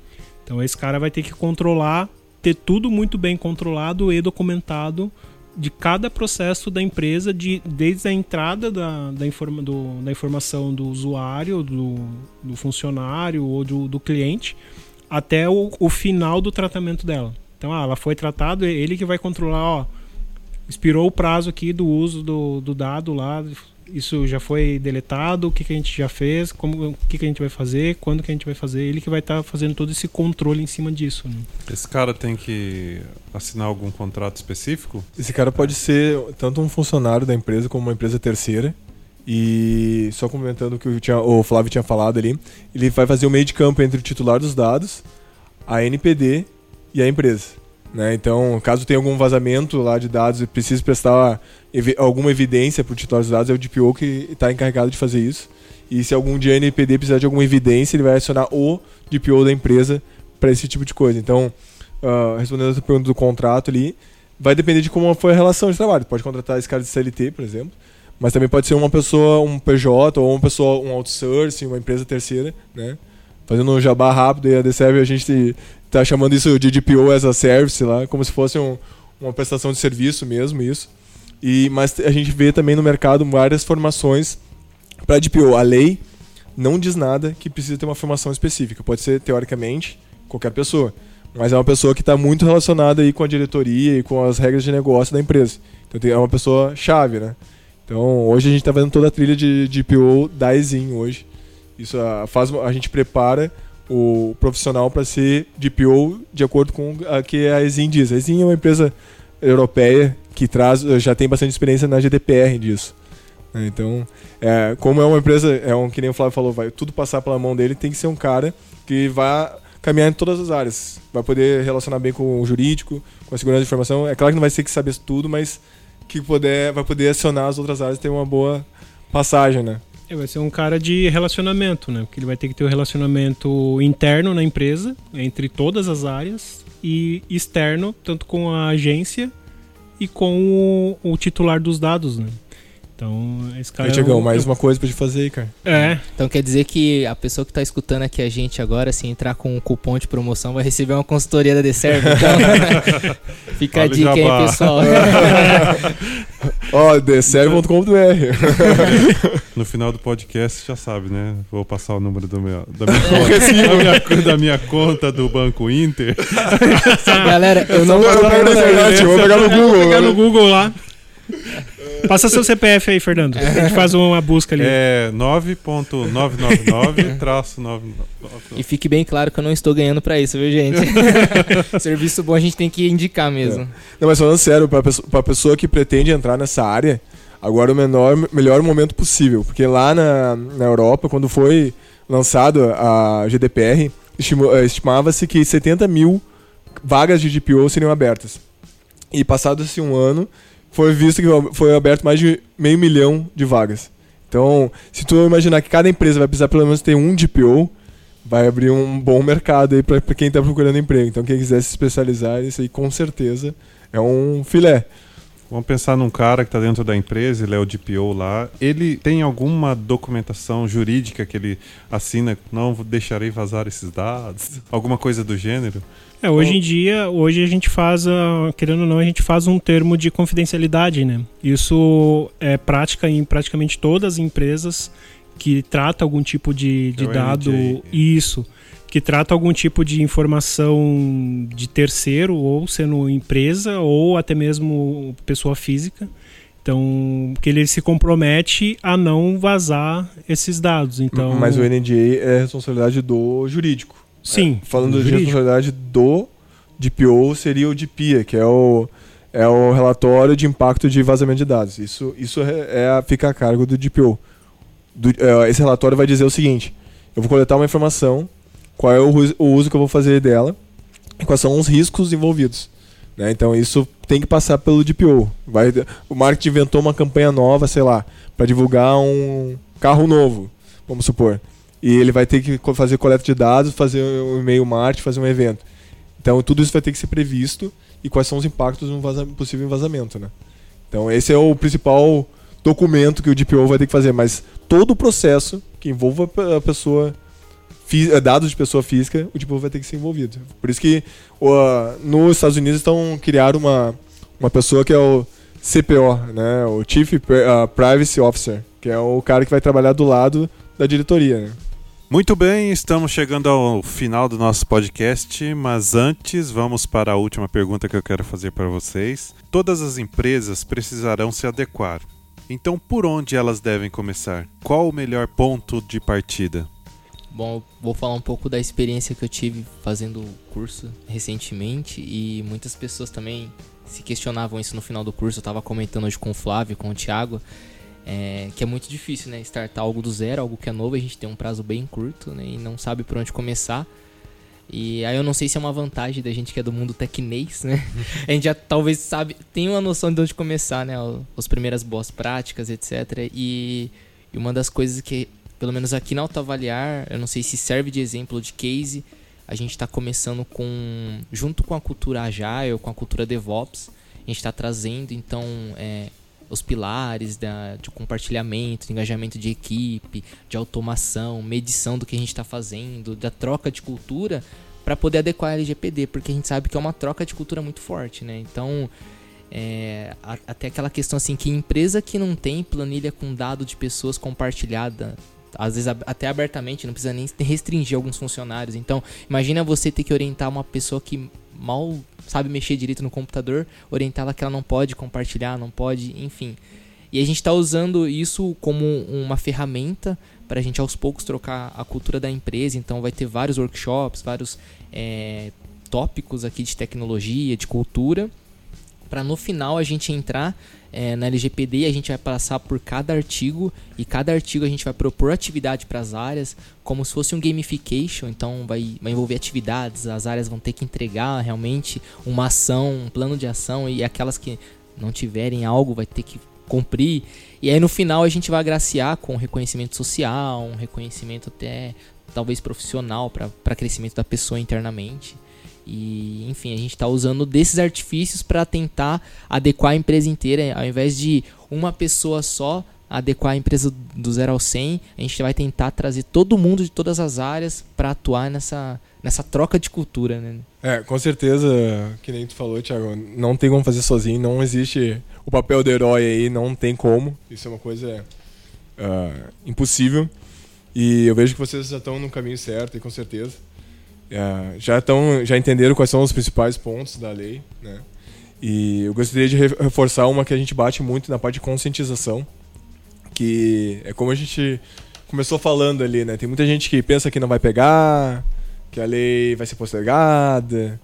Então esse cara vai ter que controlar, ter tudo muito bem controlado e documentado de cada processo da empresa, de, desde a entrada da, da, informa, do, da informação do usuário, do, do funcionário ou do, do cliente, até o, o, final do tratamento dela. Então, ah, ela foi tratada, ele que vai controlar, ó, expirou o prazo aqui do uso do, do dado lá, isso já foi deletado, o que, que a gente já fez, como, o que, que a gente vai fazer, quando que a gente vai fazer, ele que vai estar tá fazendo todo esse controle em cima disso. Né? Esse cara tem que assinar algum contrato específico? Esse cara pode ser tanto um funcionário da empresa como uma empresa terceira. E só comentando o que tinha, o Flávio tinha falado ali, ele vai fazer o meio de campo entre o titular dos dados, a NPD e a empresa. Né? Então, caso tenha algum vazamento lá de dados e precise prestar ev alguma evidência para o titular dos dados, é o DPO que está encarregado de fazer isso. E se algum dia a NPD precisar de alguma evidência, ele vai acionar o DPO da empresa para esse tipo de coisa. Então, uh, respondendo a pergunta do contrato ali, vai depender de como foi a relação de trabalho. Pode contratar esse cara de CLT, por exemplo, mas também pode ser uma pessoa, um PJ, ou uma pessoa, um outsourcing, uma empresa terceira, né? Fazendo um jabá rápido e a DCEV a gente tá chamando isso de DPO as a service lá, como se fosse um, uma prestação de serviço mesmo, isso. E, mas a gente vê também no mercado várias formações para DPO. A lei não diz nada que precisa ter uma formação específica. Pode ser, teoricamente, qualquer pessoa. Mas é uma pessoa que está muito relacionada aí com a diretoria e com as regras de negócio da empresa. Então é uma pessoa chave, né? Então hoje a gente está fazendo toda a trilha de DPO da ESIM hoje. Isso faz, a gente prepara o profissional para ser DPO de acordo com o que a Exim diz. A Exim é uma empresa europeia que traz, já tem bastante experiência na GDPR disso. Então, é, como é uma empresa, é um que nem o Flávio falou, vai tudo passar pela mão dele, tem que ser um cara que vai caminhar em todas as áreas. Vai poder relacionar bem com o jurídico, com a segurança de informação. É claro que não vai ter que saber tudo, mas que poder, vai poder acionar as outras áreas e ter uma boa passagem, né? É, vai ser um cara de relacionamento, né? Porque ele vai ter que ter o um relacionamento interno na empresa, entre todas as áreas, e externo, tanto com a agência e com o, o titular dos dados, né? Então, esse cara. Aí, Tiagão, é um... mais uma coisa pra te fazer aí, cara. É. Então quer dizer que a pessoa que tá escutando aqui a gente agora, se entrar com um cupom de promoção, vai receber uma consultoria da Deserve. Então, fica a dica aí, pessoal. Ó, oh. No final do podcast, já sabe, né? Vou passar o número do meu, da, minha conta, da, minha, da minha conta do Banco Inter. Galera, eu não. Eu vou pegar no Google. Vou pegar no Google lá. Passa seu CPF aí, Fernando. A gente faz uma busca ali. É 9.999-99. E fique bem claro que eu não estou ganhando pra isso, viu, gente? Serviço bom a gente tem que indicar mesmo. É. Não, mas falando sério, pra pessoa, pessoa que pretende entrar nessa área, agora é o menor, melhor momento possível. Porque lá na, na Europa, quando foi lançado a GDPR, eh, estimava-se que 70 mil vagas de GPO seriam abertas. E passado-se um ano, foi visto que foi aberto mais de meio milhão de vagas. Então, se tu imaginar que cada empresa vai precisar pelo menos ter um DPO, vai abrir um bom mercado aí para quem está procurando emprego. Então, quem quiser se especializar, isso aí com certeza é um filé. Vamos pensar num cara que está dentro da empresa, ele é o DPO lá. Ele tem alguma documentação jurídica que ele assina? Não deixarei vazar esses dados? Alguma coisa do gênero? É, hoje em dia, hoje a gente faz, querendo ou não, a gente faz um termo de confidencialidade, né? Isso é prática em praticamente todas as empresas que trata algum tipo de, de é dado. NJ. Isso que trata algum tipo de informação de terceiro, ou sendo empresa, ou até mesmo pessoa física. Então, que ele se compromete a não vazar esses dados. Então, Mas o NDA é responsabilidade do jurídico. Sim. É, falando de responsabilidade do DPO, seria o DPIA, que é o, é o relatório de impacto de vazamento de dados. Isso, isso é, é fica a cargo do DPO. Do, é, esse relatório vai dizer o seguinte: eu vou coletar uma informação qual é o, o uso que eu vou fazer dela e quais são os riscos envolvidos. Né? Então isso tem que passar pelo DPO. Vai, o marketing inventou uma campanha nova, sei lá, para divulgar um carro novo, vamos supor. E ele vai ter que fazer coleta de dados, fazer um e-mail marketing, fazer um evento. Então tudo isso vai ter que ser previsto e quais são os impactos de um possível vazamento. Né? Então esse é o principal documento que o DPO vai ter que fazer, mas todo o processo que envolva a pessoa é, dados de pessoa física, o tipo vai ter que ser envolvido. Por isso que nos Estados Unidos estão criando uma, uma pessoa que é o CPO, né? O Chief uh, Privacy Officer, que é o cara que vai trabalhar do lado da diretoria. Né? Muito bem, estamos chegando ao final do nosso podcast, mas antes vamos para a última pergunta que eu quero fazer para vocês. Todas as empresas precisarão se adequar. Então, por onde elas devem começar? Qual o melhor ponto de partida? Bom, vou falar um pouco da experiência que eu tive fazendo o curso recentemente e muitas pessoas também se questionavam isso no final do curso. Eu estava comentando hoje com o Flávio, com o Thiago, é, que é muito difícil, né? Startar algo do zero, algo que é novo, a gente tem um prazo bem curto né? e não sabe por onde começar. E aí eu não sei se é uma vantagem da gente que é do mundo tecnês, né? a gente já talvez sabe, tem uma noção de onde começar, né? As primeiras boas práticas, etc. E, e uma das coisas que pelo menos aqui na Autoavaliar, eu não sei se serve de exemplo de case, a gente está começando com, junto com a cultura Agile, com a cultura DevOps, a gente está trazendo então é, os pilares da, de compartilhamento, de engajamento de equipe, de automação, medição do que a gente está fazendo, da troca de cultura para poder adequar a LGPD, porque a gente sabe que é uma troca de cultura muito forte, né? Então, é, até aquela questão assim que empresa que não tem planilha com dado de pessoas compartilhada às vezes até abertamente, não precisa nem restringir alguns funcionários. Então, imagina você ter que orientar uma pessoa que mal sabe mexer direito no computador, orientá-la que ela não pode compartilhar, não pode, enfim. E a gente está usando isso como uma ferramenta para a gente aos poucos trocar a cultura da empresa. Então, vai ter vários workshops, vários é, tópicos aqui de tecnologia, de cultura, para no final a gente entrar é, na LGPD a gente vai passar por cada artigo e cada artigo a gente vai propor atividade para as áreas, como se fosse um gamification. Então vai, vai envolver atividades, as áreas vão ter que entregar realmente uma ação, um plano de ação e aquelas que não tiverem algo vai ter que cumprir. E aí no final a gente vai agraciar com reconhecimento social, um reconhecimento até talvez profissional para crescimento da pessoa internamente. E, enfim, a gente está usando desses artifícios para tentar adequar a empresa inteira, ao invés de uma pessoa só adequar a empresa do zero ao 100, a gente vai tentar trazer todo mundo de todas as áreas para atuar nessa, nessa troca de cultura, né? É, com certeza, que nem tu falou, Thiago, não tem como fazer sozinho, não existe o papel do herói aí, não tem como, isso é uma coisa uh, impossível. E eu vejo que vocês já estão no caminho certo, e com certeza. É, já estão já entenderam quais são os principais pontos da lei, né? E eu gostaria de reforçar uma que a gente bate muito na parte de conscientização, que é como a gente começou falando ali, né? Tem muita gente que pensa que não vai pegar, que a lei vai ser postergada,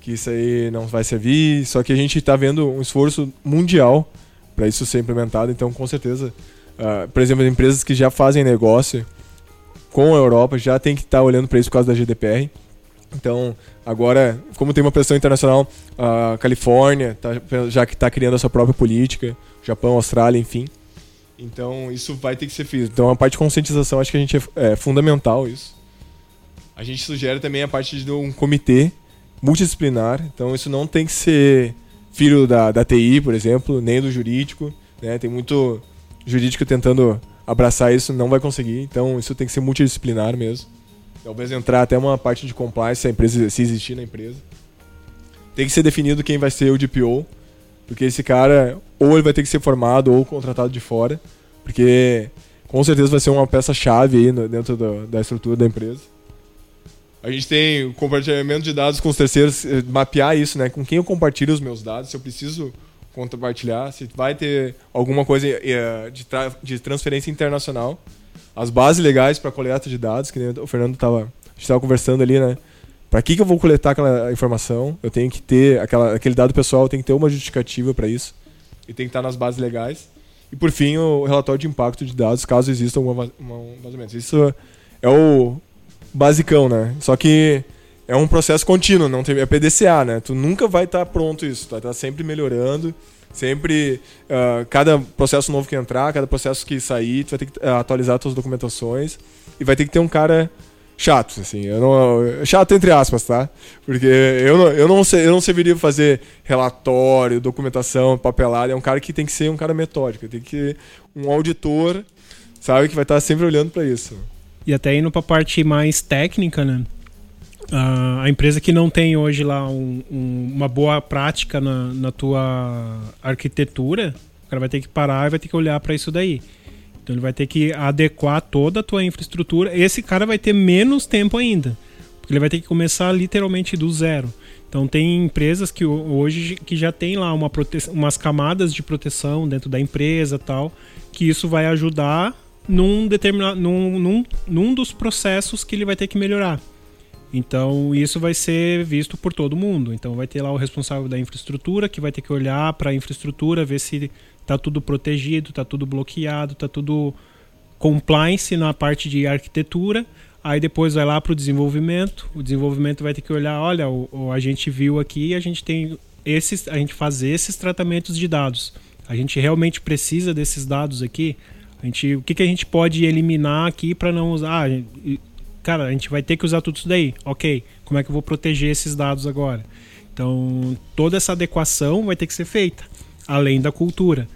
que isso aí não vai servir, só que a gente está vendo um esforço mundial para isso ser implementado, então com certeza, uh, por exemplo, empresas que já fazem negócio com a Europa já tem que estar tá olhando para isso por causa da GDPR. Então, agora, como tem uma pressão internacional, a Califórnia tá, já que está criando a sua própria política, Japão, Austrália, enfim. Então, isso vai ter que ser feito. Então, a parte de conscientização, acho que a gente é, é fundamental isso. A gente sugere também a parte de um comitê multidisciplinar. Então, isso não tem que ser filho da, da TI, por exemplo, nem do jurídico. Né? Tem muito jurídico tentando abraçar isso, não vai conseguir. Então, isso tem que ser multidisciplinar mesmo. Talvez entrar até uma parte de compliance se a empresa se existir na empresa. Tem que ser definido quem vai ser o DPO, porque esse cara ou ele vai ter que ser formado ou contratado de fora, porque com certeza vai ser uma peça chave aí dentro da, da estrutura da empresa. A gente tem o compartilhamento de dados com os terceiros, eh, mapear isso, né? Com quem eu compartilho os meus dados, se eu preciso compartilhar, se vai ter alguma coisa eh, de, tra de transferência internacional as bases legais para coleta de dados, que o Fernando estava estava conversando ali, né? Para que, que eu vou coletar aquela informação? Eu tenho que ter aquela, aquele dado pessoal, tem que ter uma justificativa para isso e tem que estar nas bases legais. E por fim, o relatório de impacto de dados, caso exista algum vazamento. Isso é o basicão, né? Só que é um processo contínuo, não tem é PDCA, né? Tu nunca vai estar pronto isso, tu vai estar sempre melhorando Sempre, uh, cada processo novo que entrar, cada processo que sair, tu vai ter que uh, atualizar suas documentações e vai ter que ter um cara chato, assim. Eu não, chato entre aspas, tá? Porque eu não, eu não, eu não serviria fazer relatório, documentação, papelada. É um cara que tem que ser um cara metódico, tem que um auditor, sabe, que vai estar sempre olhando para isso. E até indo para a parte mais técnica, né? A empresa que não tem hoje lá um, um, uma boa prática na, na tua arquitetura, o cara vai ter que parar e vai ter que olhar para isso daí. Então ele vai ter que adequar toda a tua infraestrutura. Esse cara vai ter menos tempo ainda, porque ele vai ter que começar literalmente do zero. Então tem empresas que hoje que já tem lá uma umas camadas de proteção dentro da empresa tal, que isso vai ajudar num determinado num, num, num dos processos que ele vai ter que melhorar. Então isso vai ser visto por todo mundo. Então vai ter lá o responsável da infraestrutura que vai ter que olhar para a infraestrutura, ver se está tudo protegido, está tudo bloqueado, está tudo compliance na parte de arquitetura. Aí depois vai lá para o desenvolvimento. O desenvolvimento vai ter que olhar, olha, o, o, a gente viu aqui, a gente tem esses, a gente faz esses tratamentos de dados. A gente realmente precisa desses dados aqui. A gente, o que, que a gente pode eliminar aqui para não usar? Ah, cara, a gente vai ter que usar tudo isso daí. Ok, como é que eu vou proteger esses dados agora? Então, toda essa adequação vai ter que ser feita, além da cultura.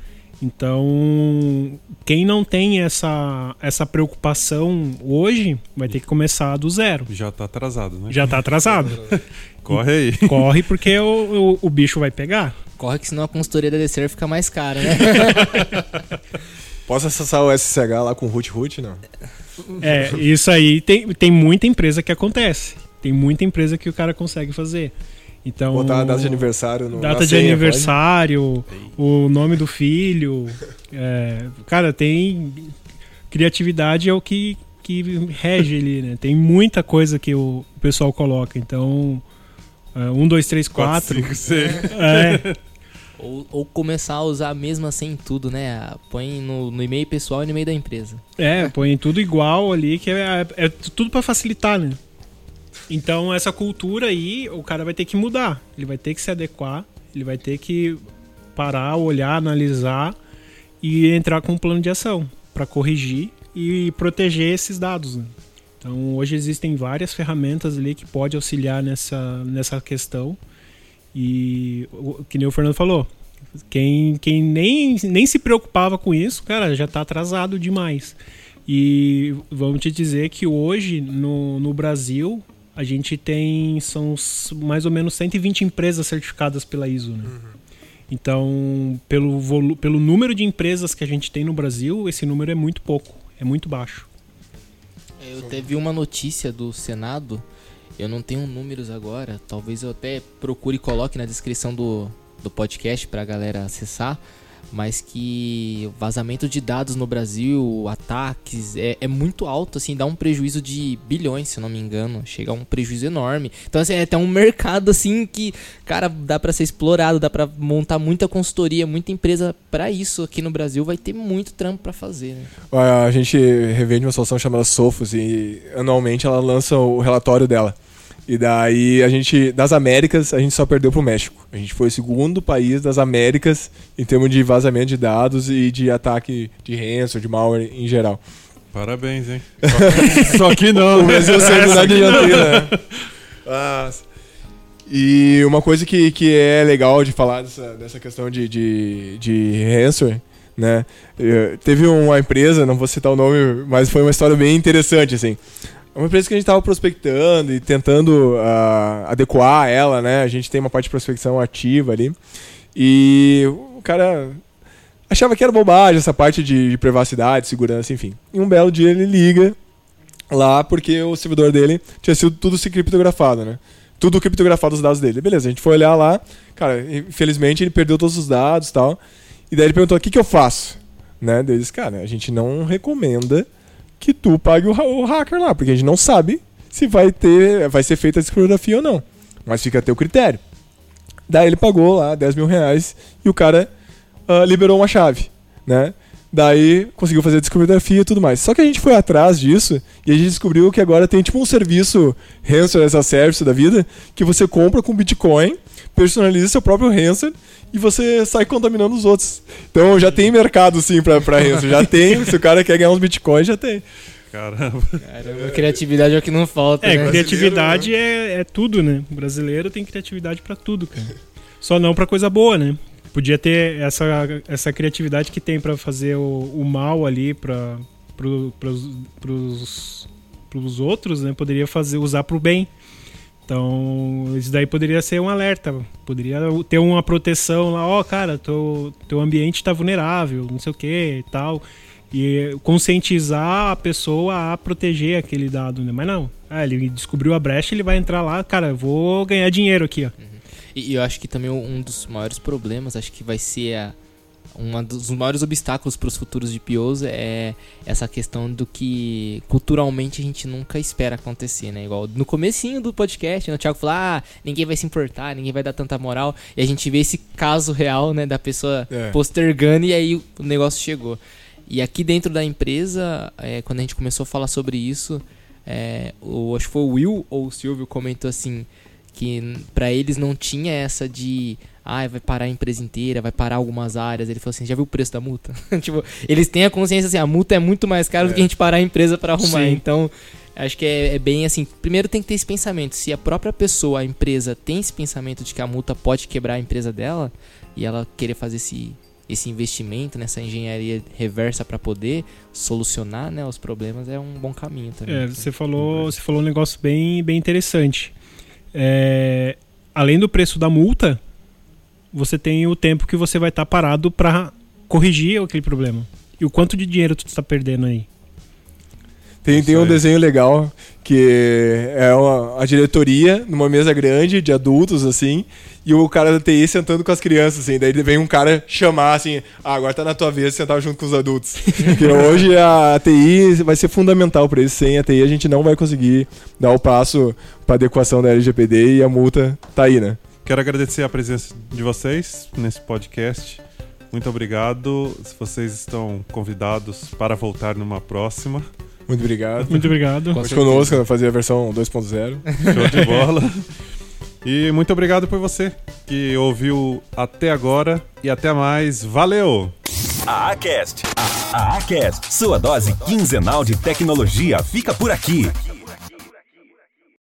Então, quem não tem essa, essa preocupação hoje vai ter que começar do zero. Já está atrasado, né? Já está atrasado. Corre aí. Corre porque o, o, o, bicho vai pegar. Corre que senão a consultoria da DCR fica mais cara, né? Posso acessar o SCH lá com root root, não? É, isso aí tem, tem muita empresa que acontece. Tem muita empresa que o cara consegue fazer. Então, Botar a data de aniversário no Data de senha, aniversário, pode? o nome do filho. É, cara, tem. Criatividade é o que, que rege ali, né? Tem muita coisa que o pessoal coloca. Então. É, um, dois, três, quatro. quatro cinco, seis. É. Ou, ou, começar a usar a mesma sem tudo, né? Põe no, no e-mail pessoal e no e-mail da empresa. É, põe tudo igual ali, que é, é, é tudo para facilitar, né? Então essa cultura aí, o cara vai ter que mudar. Ele vai ter que se adequar, ele vai ter que parar, olhar, analisar e entrar com um plano de ação para corrigir e proteger esses dados. Né? Então hoje existem várias ferramentas ali que pode auxiliar nessa, nessa questão. E que nem o Fernando falou, quem, quem nem, nem se preocupava com isso, cara, já está atrasado demais. E vamos te dizer que hoje no, no Brasil a gente tem são mais ou menos 120 empresas certificadas pela ISO. Né? Uhum. Então, pelo, pelo número de empresas que a gente tem no Brasil, esse número é muito pouco, é muito baixo. Eu teve uma notícia do Senado, eu não tenho números agora, talvez eu até procure e coloque na descrição do, do podcast para a galera acessar mas que vazamento de dados no Brasil, ataques, é, é, muito alto, assim, dá um prejuízo de bilhões, se não me engano, chega a um prejuízo enorme. Então, assim, é até um mercado, assim, que, cara, dá para ser explorado, dá para montar muita consultoria, muita empresa para isso aqui no Brasil, vai ter muito trampo para fazer, né? A gente revende uma solução chamada Sofos e anualmente ela lança o relatório dela. E daí a gente, das Américas, a gente só perdeu pro México. A gente foi o segundo país das Américas em termos de vazamento de dados e de ataque de ransom, de malware em geral. Parabéns, hein? Só, que não. O Brasil saiu da dianteira. Né? Ah, e uma coisa que, que é legal de falar dessa, dessa questão de, de, de ransomware, né? Eu, teve uma empresa, não vou citar o nome, mas foi uma história bem interessante, assim. É uma empresa que a gente estava prospectando e tentando uh, adequar ela, né? A gente tem uma parte de prospecção ativa ali. E o cara achava que era bobagem essa parte de, de privacidade, segurança, enfim. E um belo dia ele liga lá porque o servidor dele tinha sido tudo se criptografado, né? Tudo criptografado os dados dele. Beleza, a gente foi olhar lá, cara, infelizmente ele perdeu todos os dados e tal. E daí ele perguntou: o que, que eu faço? Né? Daí disse, cara, a gente não recomenda que tu pague o, o hacker lá, porque a gente não sabe se vai ter, vai ser feita a discografia ou não. Mas fica a teu critério. Daí ele pagou lá 10 mil reais e o cara uh, liberou uma chave, né? Daí conseguiu fazer a discografia e tudo mais. Só que a gente foi atrás disso e a gente descobriu que agora tem tipo um serviço Ransom as a Service da vida que você compra com Bitcoin, personaliza seu próprio Ransom e você sai contaminando os outros. Então já tem mercado sim pra, pra Ransom. Já tem, se o cara quer ganhar uns bitcoins, já tem. Caramba. Caramba, criatividade é o que não falta. É, né? criatividade é, é tudo, né? O brasileiro tem criatividade para tudo, cara. Só não para coisa boa, né? Podia ter essa, essa criatividade que tem para fazer o, o mal ali para pro, os outros, né, poderia fazer usar para o bem. Então, isso daí poderia ser um alerta, poderia ter uma proteção lá, ó, oh, cara, teu, teu ambiente está vulnerável, não sei o que e tal. E conscientizar a pessoa a proteger aquele dado, né? Mas não, ah, ele descobriu a brecha, ele vai entrar lá, cara, vou ganhar dinheiro aqui, ó. Uhum. E, e eu acho que também um dos maiores problemas, acho que vai ser a, um dos maiores obstáculos para os futuros de POs é essa questão do que culturalmente a gente nunca espera acontecer, né? Igual no comecinho do podcast, né? o Thiago falou, ah, ninguém vai se importar, ninguém vai dar tanta moral. E a gente vê esse caso real, né, da pessoa é. postergando e aí o negócio chegou. E aqui dentro da empresa, é, quando a gente começou a falar sobre isso, é, o, acho que foi o Will ou o Silvio comentou assim que para eles não tinha essa de ah, vai parar a empresa inteira, vai parar algumas áreas. Ele falou assim: já viu o preço da multa? tipo, eles têm a consciência assim: a multa é muito mais cara é. do que a gente parar a empresa para arrumar. Sim. Então, acho que é, é, bem assim. Primeiro tem que ter esse pensamento. Se a própria pessoa, a empresa, tem esse pensamento de que a multa pode quebrar a empresa dela e ela querer fazer esse, esse investimento nessa engenharia reversa para poder solucionar né, os problemas, é um bom caminho também. É, você falou, você falou um negócio bem, bem interessante. É, além do preço da multa, você tem o tempo que você vai estar tá parado para corrigir aquele problema. E o quanto de dinheiro tu está perdendo aí? Tem, tem um desenho legal que é uma, a diretoria numa mesa grande de adultos, assim, e o cara da TI sentando com as crianças, assim. Daí vem um cara chamar, assim, ah, agora tá na tua vez de sentar junto com os adultos. Porque hoje a TI vai ser fundamental para isso. Sem a TI a gente não vai conseguir dar o passo para adequação da LGPD e a multa tá aí, né? Quero agradecer a presença de vocês nesse podcast. Muito obrigado. Vocês estão convidados para voltar numa próxima. Muito obrigado. Muito obrigado. Conte conosco, fazer a versão 2.0. Show de bola. E muito obrigado por você que ouviu até agora e até mais. Valeu! A Acast, a Acast, sua dose quinzenal de tecnologia fica por aqui.